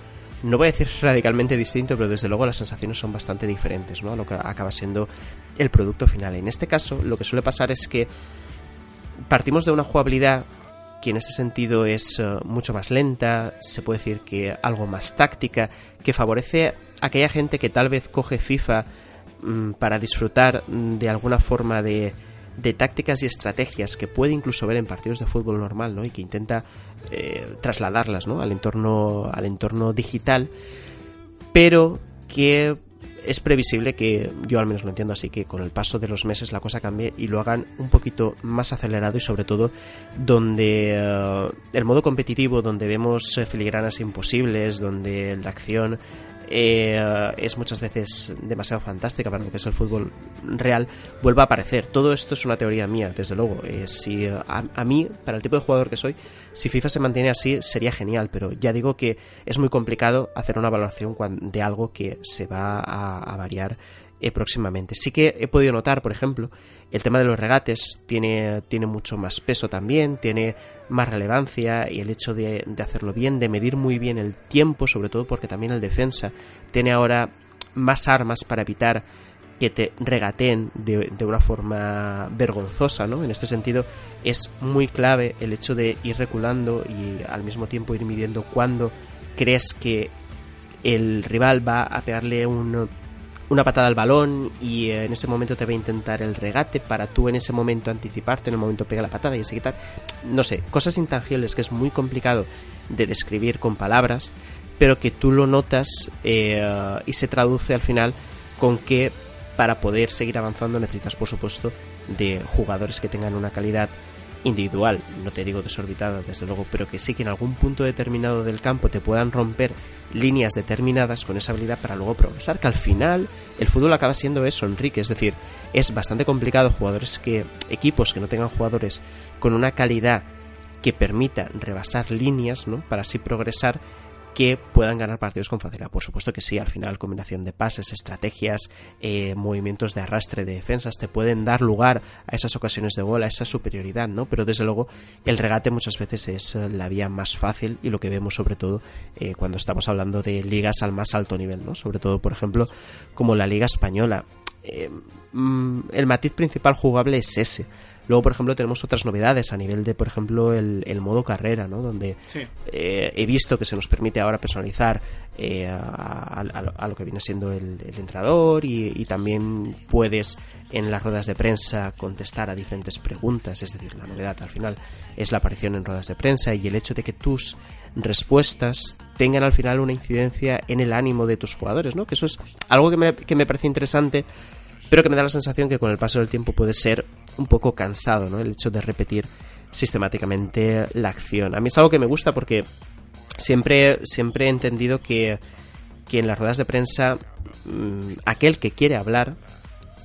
no voy a decir radicalmente distinto, pero desde luego las sensaciones son bastante diferentes ¿no? a lo que acaba siendo el producto final. En este caso, lo que suele pasar es que partimos de una jugabilidad que en ese sentido es eh, mucho más lenta, se puede decir que algo más táctica, que favorece a aquella gente que tal vez coge FIFA Mm, para disfrutar mm, de alguna forma de, de tácticas y estrategias que puede incluso ver en partidos de fútbol normal, ¿no? Y que intenta eh, trasladarlas, ¿no? Al entorno, al entorno digital, pero que es previsible que, yo al menos lo entiendo así, que con el paso de los meses la cosa cambie y lo hagan un poquito más acelerado y sobre todo donde eh, el modo competitivo, donde vemos filigranas imposibles, donde la acción eh, es muchas veces demasiado fantástica para lo que es el fútbol real, vuelva a aparecer. Todo esto es una teoría mía, desde luego. Eh, si a, mí, para el tipo de jugador que soy, si FIFA se mantiene así, sería genial, pero ya digo que es muy complicado hacer una valoración de algo que se va a variar eh, próximamente. Sí que he podido notar, por ejemplo, el tema de los regates tiene, tiene mucho más peso también, tiene más relevancia y el hecho de, hacerlo bien, de medir muy bien el tiempo, sobre todo porque también el defensa tiene ahora más armas para evitar que te regateen de, de, una forma vergonzosa, ¿no? En este sentido es muy clave el hecho de ir reculando y al mismo tiempo ir midiendo cuándo crees que el rival va a pegarle un una patada al balón y eh, en ese momento te va a intentar el regate para tú en ese momento anticiparte, en el momento pega la patada y así quitar. No sé, cosas intangibles que es muy complicado de describir con palabras, pero que tú lo notas eh, y se traduce al final con que para poder seguir avanzando necesitas, por supuesto, de jugadores que tengan una calidad individual, no te digo desorbitada desde luego, pero que sí que en algún punto determinado del campo te puedan romper líneas determinadas con esa habilidad para luego progresar, que al final el fútbol acaba siendo eso, Enrique, es decir, es bastante complicado jugadores que, equipos que no tengan jugadores con una calidad que permita rebasar líneas, ¿no? Para así progresar que puedan ganar partidos con facilidad. Por supuesto que sí, al final combinación de pases, estrategias, eh, movimientos de arrastre de defensas te pueden dar lugar a esas ocasiones de gol, a esa superioridad, ¿no? Pero desde luego el regate muchas veces es eh, la vía más fácil y lo que vemos sobre todo eh, cuando estamos hablando de ligas al más alto nivel, ¿no? Sobre todo, por ejemplo, como la Liga Española. Mm, el matiz principal jugable es ese Luego, por ejemplo, tenemos otras novedades a nivel de, por ejemplo, el, modo carrera, ¿no? Donde eh, he visto que se nos permite ahora personalizar eh, a, lo que viene siendo el, entrador y, también puedes en las ruedas de prensa contestar a diferentes preguntas. Es decir, la novedad al final es la aparición en ruedas de prensa y el hecho de que tus respuestas tengan al final una incidencia en el ánimo de tus jugadores, ¿no? Que eso es algo que me, que me parece interesante pero que me da la sensación que con el paso del tiempo puede ser un poco cansado, ¿no? El hecho de repetir sistemáticamente la acción. A mí es algo que me gusta porque siempre, siempre he entendido que, que en las ruedas de prensa mm, aquel que quiere hablar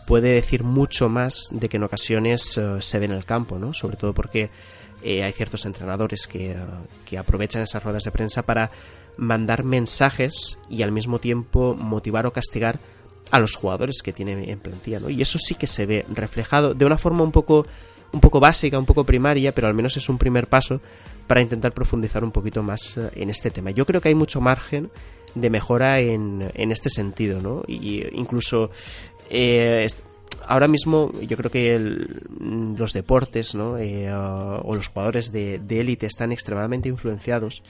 puede decir mucho más de que en ocasiones eh, se ve en el campo, ¿no? Sobre todo porque eh, hay ciertos entrenadores que, eh, que aprovechan esas ruedas de prensa para mandar mensajes y al mismo tiempo motivar o castigar a los jugadores que tiene en plantilla, ¿no? Y eso sí que se ve reflejado de una forma un poco un poco básica, un poco primaria, pero al menos es un primer paso para intentar profundizar un poquito más eh, en este tema. Yo creo que hay mucho margen de mejora en, en este sentido, ¿no? Y incluso eh, ahora mismo yo creo que los deportes, ¿no? Eh, o los jugadores de élite están extremadamente influenciados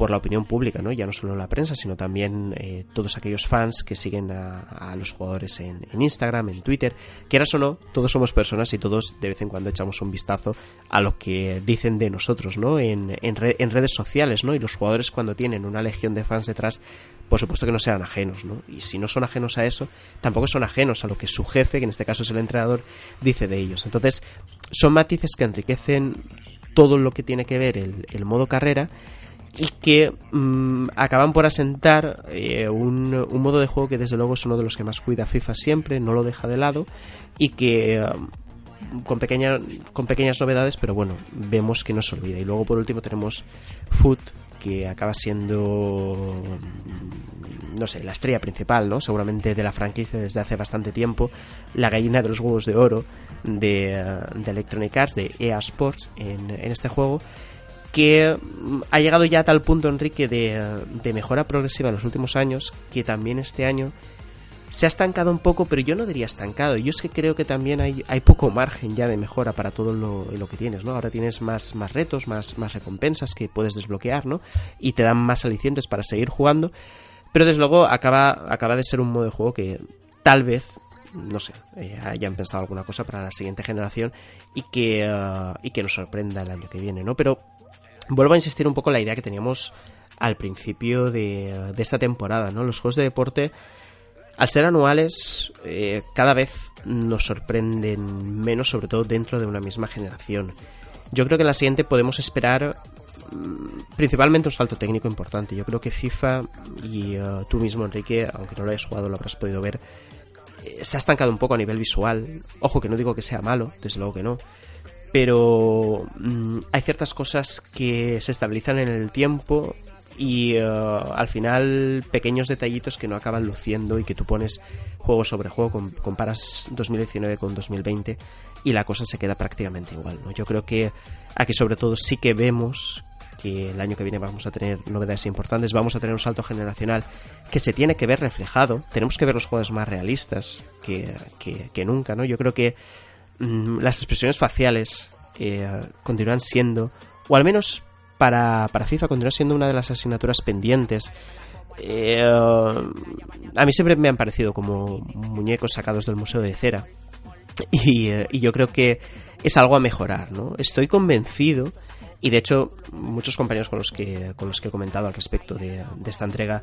por la opinión pública, ¿no? Ya no solo la prensa, sino también eh, todos aquellos fans que siguen a, los jugadores en, Instagram, en Twitter. Quieras o no, todos somos personas y todos de vez en cuando echamos un vistazo a lo que dicen de nosotros, ¿no? En, en, redes sociales, ¿no? Y los jugadores cuando tienen una legión de fans detrás, por supuesto que no sean ajenos, ¿no? Y si no son ajenos a eso, tampoco son ajenos a lo que su jefe, que en este caso es el entrenador, dice de ellos. Entonces, son matices que enriquecen todo lo que tiene que ver el modo carrera y que mm, acaban por asentar eh, un, un, modo de juego que desde luego es uno de los que más cuida FIFA siempre, no lo deja de lado y que mm, con, pequeña, con pequeñas novedades, pero bueno, vemos que no se olvida. Y luego por último tenemos Foot, que acaba siendo mm, no sé, la estrella principal, ¿no? Seguramente de la franquicia desde hace bastante tiempo, la gallina de los huevos de oro de, de Electronic Arts, de EA Sports en, en este juego que mm, ha llegado ya a tal punto, Enrique, de, de, mejora progresiva en los últimos años, que también este año se ha estancado un poco, pero yo no diría estancado. Yo es que creo que también hay, poco margen ya de mejora para todo lo, lo, que tienes, ¿no? Ahora tienes más, más retos, más, más recompensas que puedes desbloquear, ¿no? Y te dan más alicientes para seguir jugando. Pero desde luego acaba, acaba de ser un modo de juego que tal vez no sé, eh, hayan pensado alguna cosa para la siguiente generación y que, uh, y que nos sorprenda el año que viene, ¿no? Pero vuelvo a insistir un poco en la idea que teníamos al principio de, esta temporada, ¿no? Los juegos de deporte, al ser anuales, eh, cada vez nos sorprenden menos, sobre todo dentro de una misma generación. Yo creo que en la siguiente podemos esperar mm, principalmente un salto técnico importante. Yo creo que FIFA y eh, tú mismo, Enrique, aunque no lo hayas jugado, lo habrás podido ver, eh, se ha estancado un poco a nivel visual. Ojo que no digo que sea malo, desde luego que no pero mm, hay ciertas cosas que se estabilizan en el tiempo y eh, al final pequeños detallitos que no acaban luciendo y que tú pones juego sobre juego, comparas 2019 con 2020 y la cosa se queda prácticamente igual. ¿no? Yo creo que aquí sobre todo sí que vemos que el año que viene vamos a tener novedades importantes, vamos a tener un salto generacional que se tiene que ver reflejado, tenemos que ver los juegos más realistas que, que, que nunca, ¿no? Yo creo que las expresiones faciales eh, continúan siendo, o al menos para, para FIFA, continúa siendo una de las asignaturas pendientes. Eh, a mí siempre me han parecido como muñecos sacados del Museo de Cera. Y, eh, y, yo creo que es algo a mejorar, ¿no? Estoy convencido y de hecho, muchos compañeros con los que, con los que he comentado al respecto de, esta entrega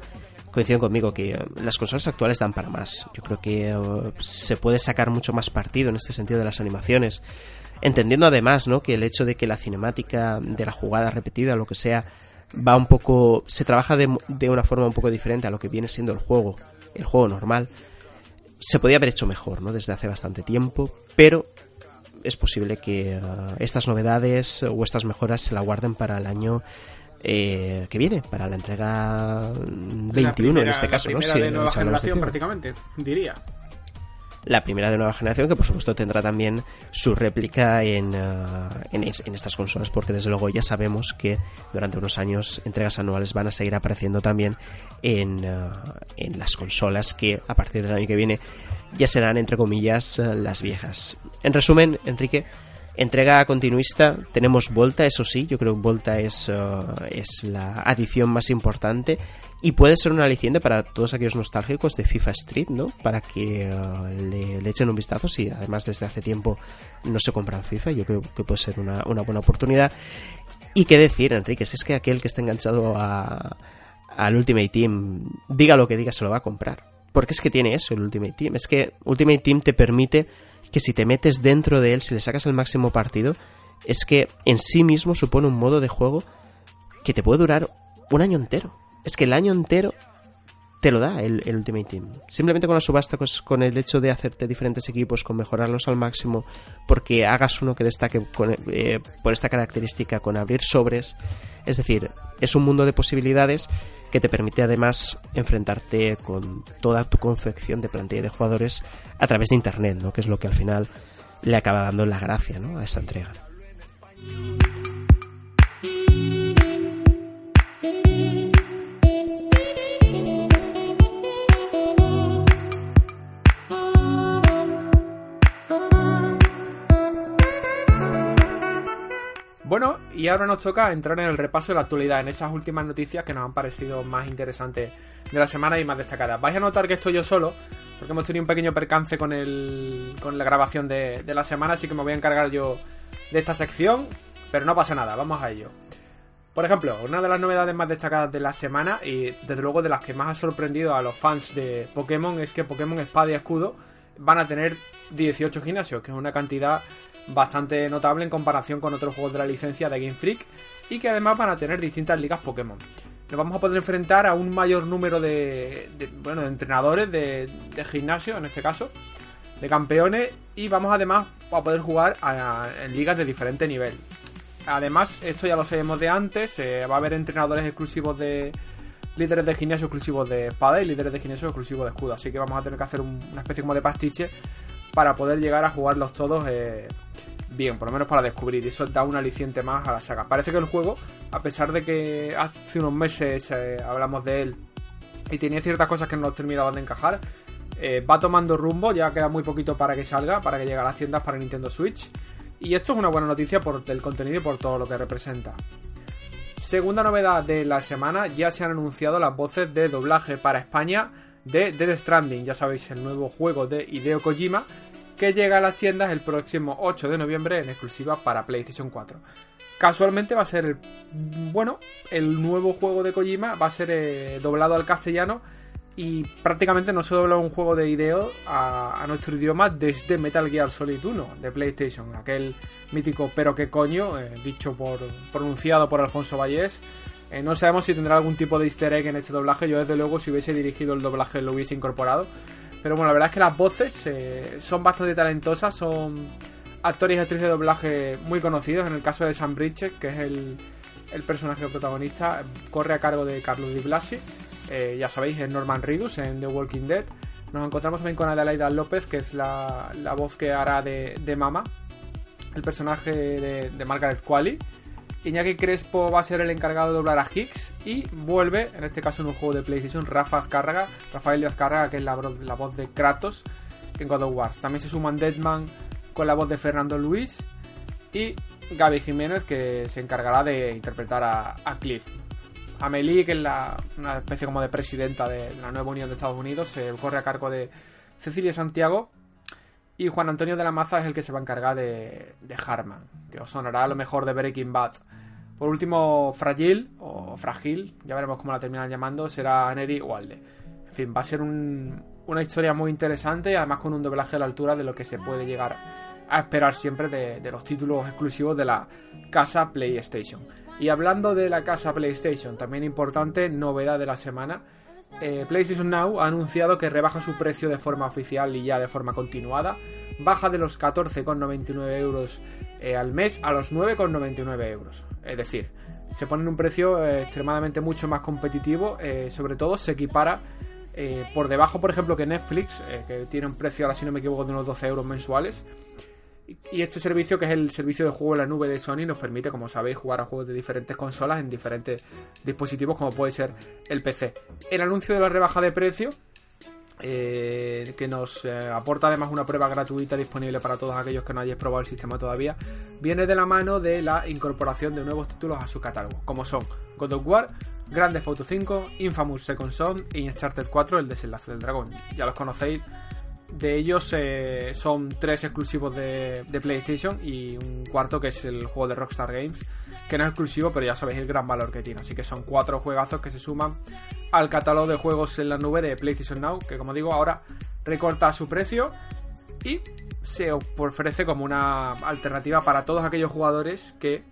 coinciden conmigo que eh, las consolas actuales dan para más. Yo creo que eh, se puede sacar mucho más partido en este sentido de las animaciones. Entendiendo además ¿no? que el hecho de que la cinemática de la jugada repetida, lo que sea, va un poco. se trabaja de, de una forma un poco diferente a lo que viene siendo el juego, el juego normal. Se podía haber hecho mejor, ¿no? Desde hace bastante tiempo, pero es posible que eh, estas novedades o estas mejoras se la guarden para el año eh, que viene, para la entrega 21 en este caso, ¿no? Sí, de nueva generación prácticamente, diría. La primera de nueva generación, que por supuesto tendrá también su réplica en, eh, en, estas consolas, porque desde luego ya sabemos que durante unos años entregas anuales van a seguir apareciendo también en, en las consolas que a partir del año que viene ya serán, entre comillas, las viejas. En resumen, Enrique, entrega continuista, tenemos Volta, eso sí, yo creo que Volta es, uh, es la adición más importante y puede ser un aliciente para todos aquellos nostálgicos de FIFA Street, ¿no? Para que uh, le, echen un vistazo, si además desde hace tiempo no se compran FIFA, yo creo que puede ser una, una buena oportunidad. Y qué decir, Enrique, si es que aquel que está enganchado a, al Ultimate Team, diga lo que diga, se lo va a comprar. Porque es que tiene eso el Ultimate Team. Es que Ultimate Team te permite que si te metes dentro de él, si le sacas el máximo partido, es que en sí mismo supone un modo de juego que te puede durar un año entero. Es que el año entero te lo da el, Ultimate Team. Simplemente con la subasta, pues, con el hecho de hacerte diferentes equipos, con mejorarlos al máximo, porque hagas uno que destaque eh, por esta característica, con abrir sobres. Es decir, es un mundo de posibilidades que te permite además enfrentarte con toda tu confección de plantilla de jugadores a través de internet, ¿no? que es lo que al final le acaba dando la gracia ¿no? a esta entrega. Bueno, y ahora nos toca entrar en el repaso de la actualidad, en esas últimas noticias que nos han parecido más interesantes de la semana y más destacadas. Vais a notar que estoy yo solo, porque hemos tenido un pequeño percance con, el, con la grabación de, de la semana, así que me voy a encargar yo de esta sección, pero no pasa nada, vamos a ello. Por ejemplo, una de las novedades más destacadas de la semana y desde luego de las que más ha sorprendido a los fans de Pokémon es que Pokémon Espada y Escudo van a tener 18 gimnasios, que es una cantidad bastante notable en comparación con otros juegos de la licencia de Game Freak y que además van a tener distintas ligas Pokémon. Nos vamos a poder enfrentar a un mayor número de, bueno, de entrenadores de, gimnasio, en este caso, de campeones y vamos además a poder jugar en ligas de diferente nivel. Además, esto ya lo sabemos de antes, eh, va a haber entrenadores exclusivos de líderes de gimnasio exclusivos de espada y líderes de gimnasio exclusivos de escudo, así que vamos a tener que hacer una especie como de pastiche para poder llegar a jugarlos todos eh, bien, por lo menos para descubrir. Y eso da un aliciente más a la saga. Parece que el juego, a pesar de que hace unos meses eh, hablamos de él y tenía ciertas cosas que no terminaban de encajar, eh, va tomando rumbo. Ya queda muy poquito para que salga, para que llegue a las tiendas para Nintendo Switch. Y esto es una buena noticia por el contenido y por todo lo que representa. Segunda novedad de la semana, ya se han anunciado las voces de doblaje para España de Dead Stranding, ya sabéis, el nuevo juego de Hideo Kojima, que llega a las tiendas el próximo 8 de noviembre en exclusiva para PlayStation 4. Casualmente va a ser el bueno, el nuevo juego de Kojima va a ser eh, doblado al castellano y prácticamente no se dobla un juego de Hideo a, nuestro idioma desde Metal Gear Solid 1 de PlayStation, aquel mítico pero que coño, eh, dicho por pronunciado por Alfonso Vallés. Eh, no sabemos si tendrá algún tipo de easter egg en este doblaje. Yo desde luego si hubiese dirigido el doblaje lo hubiese incorporado. Pero bueno, la verdad es que las voces eh, son bastante talentosas, son actores y actrices de doblaje muy conocidos. En el caso de Sam Bridges, que es el, personaje protagonista, corre a cargo de Carlos Di Blasi. Eh, ya sabéis, es Norman Reedus en The Walking Dead. Nos encontramos también con Adelaida López, que es la, voz que hará de, de Mama, el personaje de, de Margaret Qualley. Iñaki Crespo va a ser el encargado de doblar a Higgs y vuelve, en este caso en un juego de PlayStation, Rafa Azcárraga, Rafael Azcárraga, que es la, voz de Kratos en God of War. También se suman Deadman con la voz de Fernando Luis y Gaby Jiménez, que se encargará de interpretar a, Cliff. Amelie, que es una especie como de presidenta de la nueva Unión de Estados Unidos, se corre a cargo de Cecilia Santiago. Y Juan Antonio de la Maza es el que se va a encargar de, Harman, que os sonará a lo mejor de Breaking Bad. Por último, Fragil, o Fragil, ya veremos cómo la terminan llamando, será Neri Walde. En fin, va a ser una historia muy interesante, además con un doblaje a la altura de lo que se puede llegar a esperar siempre de, los títulos exclusivos de la casa PlayStation. Y hablando de la casa PlayStation, también importante novedad de la semana, eh, PlayStation Now ha anunciado que rebaja su precio de forma oficial y ya de forma continuada. Baja de los 14,99 euros eh, al mes a los 9,99 euros. Es decir, se pone en un precio eh, extremadamente mucho más competitivo, sobre todo se equipara por debajo, por ejemplo, que Netflix, que tiene un precio, ahora si no me equivoco, de unos 12 euros mensuales. Y este servicio, que es el servicio de juego en la nube de Sony, nos permite, como sabéis, jugar a juegos de diferentes consolas en diferentes dispositivos, como puede ser el PC. El anuncio de la rebaja de precio eh, que nos eh, aporta además una prueba gratuita disponible para todos aquellos que no hayáis probado el sistema todavía, viene de la mano de la incorporación de nuevos títulos a su catálogo, como son God of War, Grand Theft Auto 5, Infamous Second Son y Uncharted 4, El desenlace del dragón. Ya los conocéis, de ellos eh, son tres exclusivos de, de PlayStation y un cuarto que es el juego de Rockstar Games que no es exclusivo, pero ya sabéis el gran valor que tiene. Así que son cuatro juegazos que se suman al catálogo de juegos en la nube de PlayStation Now, que como digo, ahora recorta su precio y se ofrece como una alternativa para todos aquellos jugadores que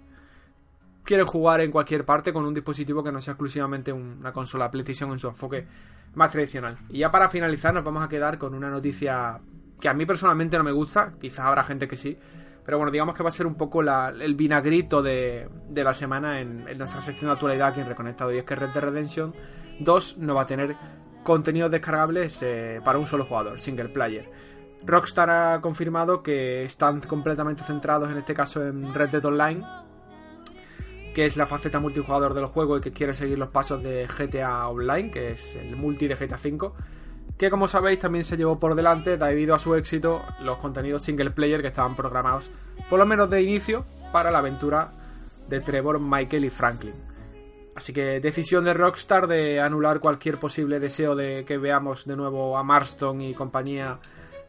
quieren jugar en cualquier parte con un dispositivo que no sea exclusivamente una consola PlayStation en su enfoque más tradicional. Y ya para finalizar nos vamos a quedar con una noticia que a mí personalmente no me gusta, quizás habrá gente que sí, pero bueno, digamos que va a ser un poco el vinagrito de, la semana en, nuestra sección de actualidad aquí en Reconectado. Y es que Red Dead Redemption 2 no va a tener contenidos descargables eh, para un solo jugador, single player. Rockstar ha confirmado que están completamente centrados en este caso en Red Dead Online, que es la faceta multijugador del juego y que quiere seguir los pasos de GTA Online, que es el multi de GTA V, que como sabéis también se llevó por delante debido a su éxito los contenidos single player que estaban programados, por lo menos de inicio, para la aventura de Trevor, Michael y Franklin. Así que decisión de Rockstar de anular cualquier posible deseo de que veamos de nuevo a Marston y compañía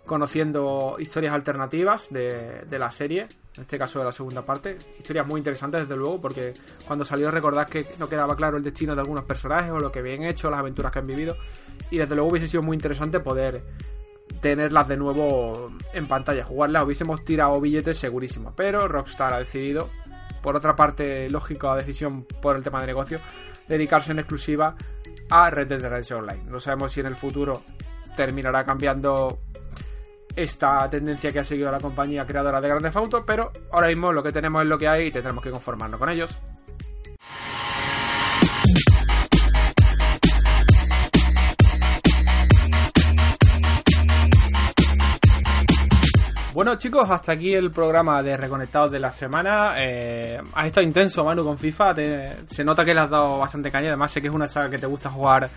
conociendo historias alternativas de, la serie, en este caso de la segunda parte. Historias muy interesantes, desde luego, porque cuando salió recordad que no quedaba claro el destino de algunos personajes o lo que habían hecho, las aventuras que han vivido. Y desde luego hubiese sido muy interesante poder tenerlas de nuevo en pantalla, jugarlas. Hubiésemos tirado billetes segurísimo, pero Rockstar ha decidido por otra parte, lógica decisión por el tema de negocio, dedicarse en exclusiva a Red Dead Redemption Online. No sabemos si en el futuro terminará cambiando esta tendencia que ha seguido la compañía creadora de Grand Theft pero ahora mismo lo que tenemos es lo que hay y tendremos que conformarnos con ellos. Bueno chicos, hasta aquí el programa de Reconectados de la semana. Eh, has estado intenso, Manu, con FIFA. se nota que le has dado bastante caña. Además, sé que es una saga que te gusta jugar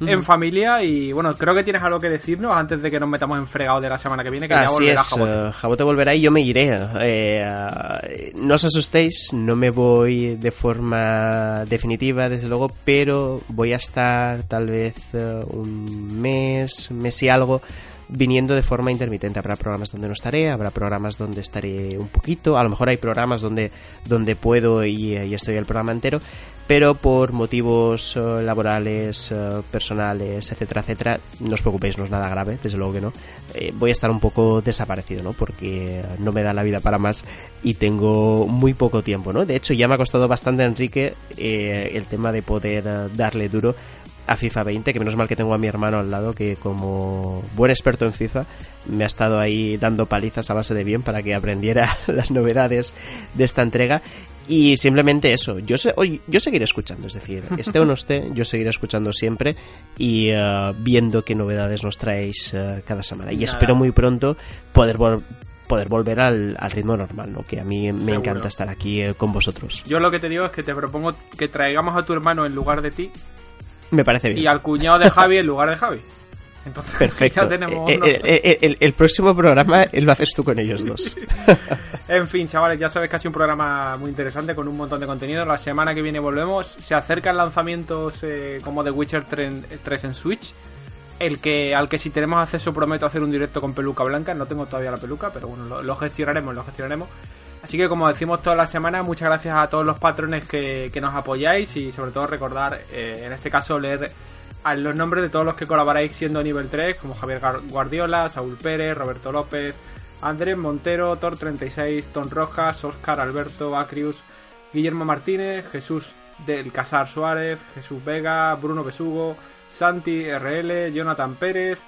en familia. Y bueno, creo que tienes algo que decirnos antes de que nos metamos en fregado de la semana que viene. Que Así ya es, Jabote. Uh, Jabote volverá y yo me iré. Eh, no os asustéis, no me voy de forma definitiva, desde luego, pero voy a estar tal vez un mes, mes y algo viniendo de forma intermitente. Habrá programas donde no estaré, habrá programas donde estaré un poquito, a lo mejor hay programas donde, donde puedo y, estoy el programa entero, pero por motivos eh, laborales, eh, personales, etcétera, etcétera, no os preocupéis, no es nada grave, desde luego que no. Eh, voy a estar un poco desaparecido, ¿no? Porque no me da la vida para más y tengo muy poco tiempo, ¿no? De hecho, ya me ha costado bastante, Enrique, el tema de poder darle duro a FIFA 20, que menos mal que tengo a mi hermano al lado, que como buen experto en FIFA me ha estado ahí dando palizas a base de bien para que aprendiera las novedades de esta entrega. Y simplemente eso, yo, sé, yo seguiré escuchando, es decir, esté o no esté, yo seguiré escuchando siempre y uh, viendo qué novedades nos traéis uh, cada semana. Y espero muy pronto poder poder volver al, ritmo normal, ¿no? Que a mí me encanta estar aquí uh, con vosotros. Yo lo que te digo es que te propongo que traigamos a tu hermano en lugar de ti me parece bien. Y al cuñado de Javi en lugar de Javi. Entonces, Perfecto. Ya tenemos eh, eh, eh, el, próximo programa lo haces tú con ellos dos. en fin, chavales, ya sabes que ha sido un programa muy interesante con un montón de contenido. La semana que viene volvemos. Se acercan lanzamientos como The Witcher 3 en Switch. El que, al que si tenemos acceso prometo hacer un directo con peluca blanca. No tengo todavía la peluca, pero bueno, lo, lo gestionaremos, lo gestionaremos. Así que como decimos toda la semana, muchas gracias a todos los patrones que, nos apoyáis y sobre todo recordar, eh, en este caso, leer los nombres de todos los que colaboráis siendo nivel 3, como Javier Guardiola, Saúl Pérez, Roberto López, Andrés Montero, Tor36, Ton Rojas, Oscar Alberto Acrius, Guillermo Martínez, Jesús del Casar Suárez, Jesús Vega, Bruno Besugo, Santi RL, Jonathan Pérez,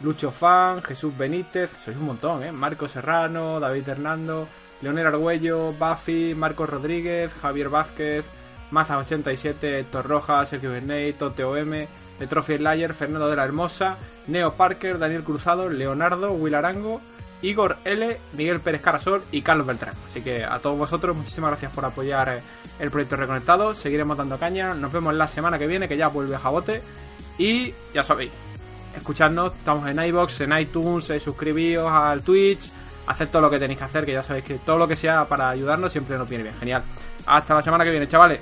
Lucho Fan, Jesús Benítez, sois un montón, ¿eh? Marco Serrano, David Hernando, Leonel Argüello, Buffy, Marcos Rodríguez, Javier Vázquez, Maza87, Héctor Rojas, Sergio Bernay, TOTOM, Etrofi Layer, Fernando de la Hermosa, Neo Parker, Daniel Cruzado, Leonardo, Will Arango, Igor L, Miguel Pérez Carasol y Carlos Beltrán. Así que a todos vosotros, muchísimas gracias por apoyar eh, el proyecto Reconectado. Seguiremos dando caña. Nos vemos la semana que viene, que ya vuelve a Jabote. Y ya sabéis, escuchadnos. Estamos en iBox, en iTunes, eh, suscribíos al Twitch haced todo lo que tenéis que hacer, que ya sabéis que todo lo que sea para ayudarnos siempre nos viene bien. Genial. Hasta la semana que viene, chavales.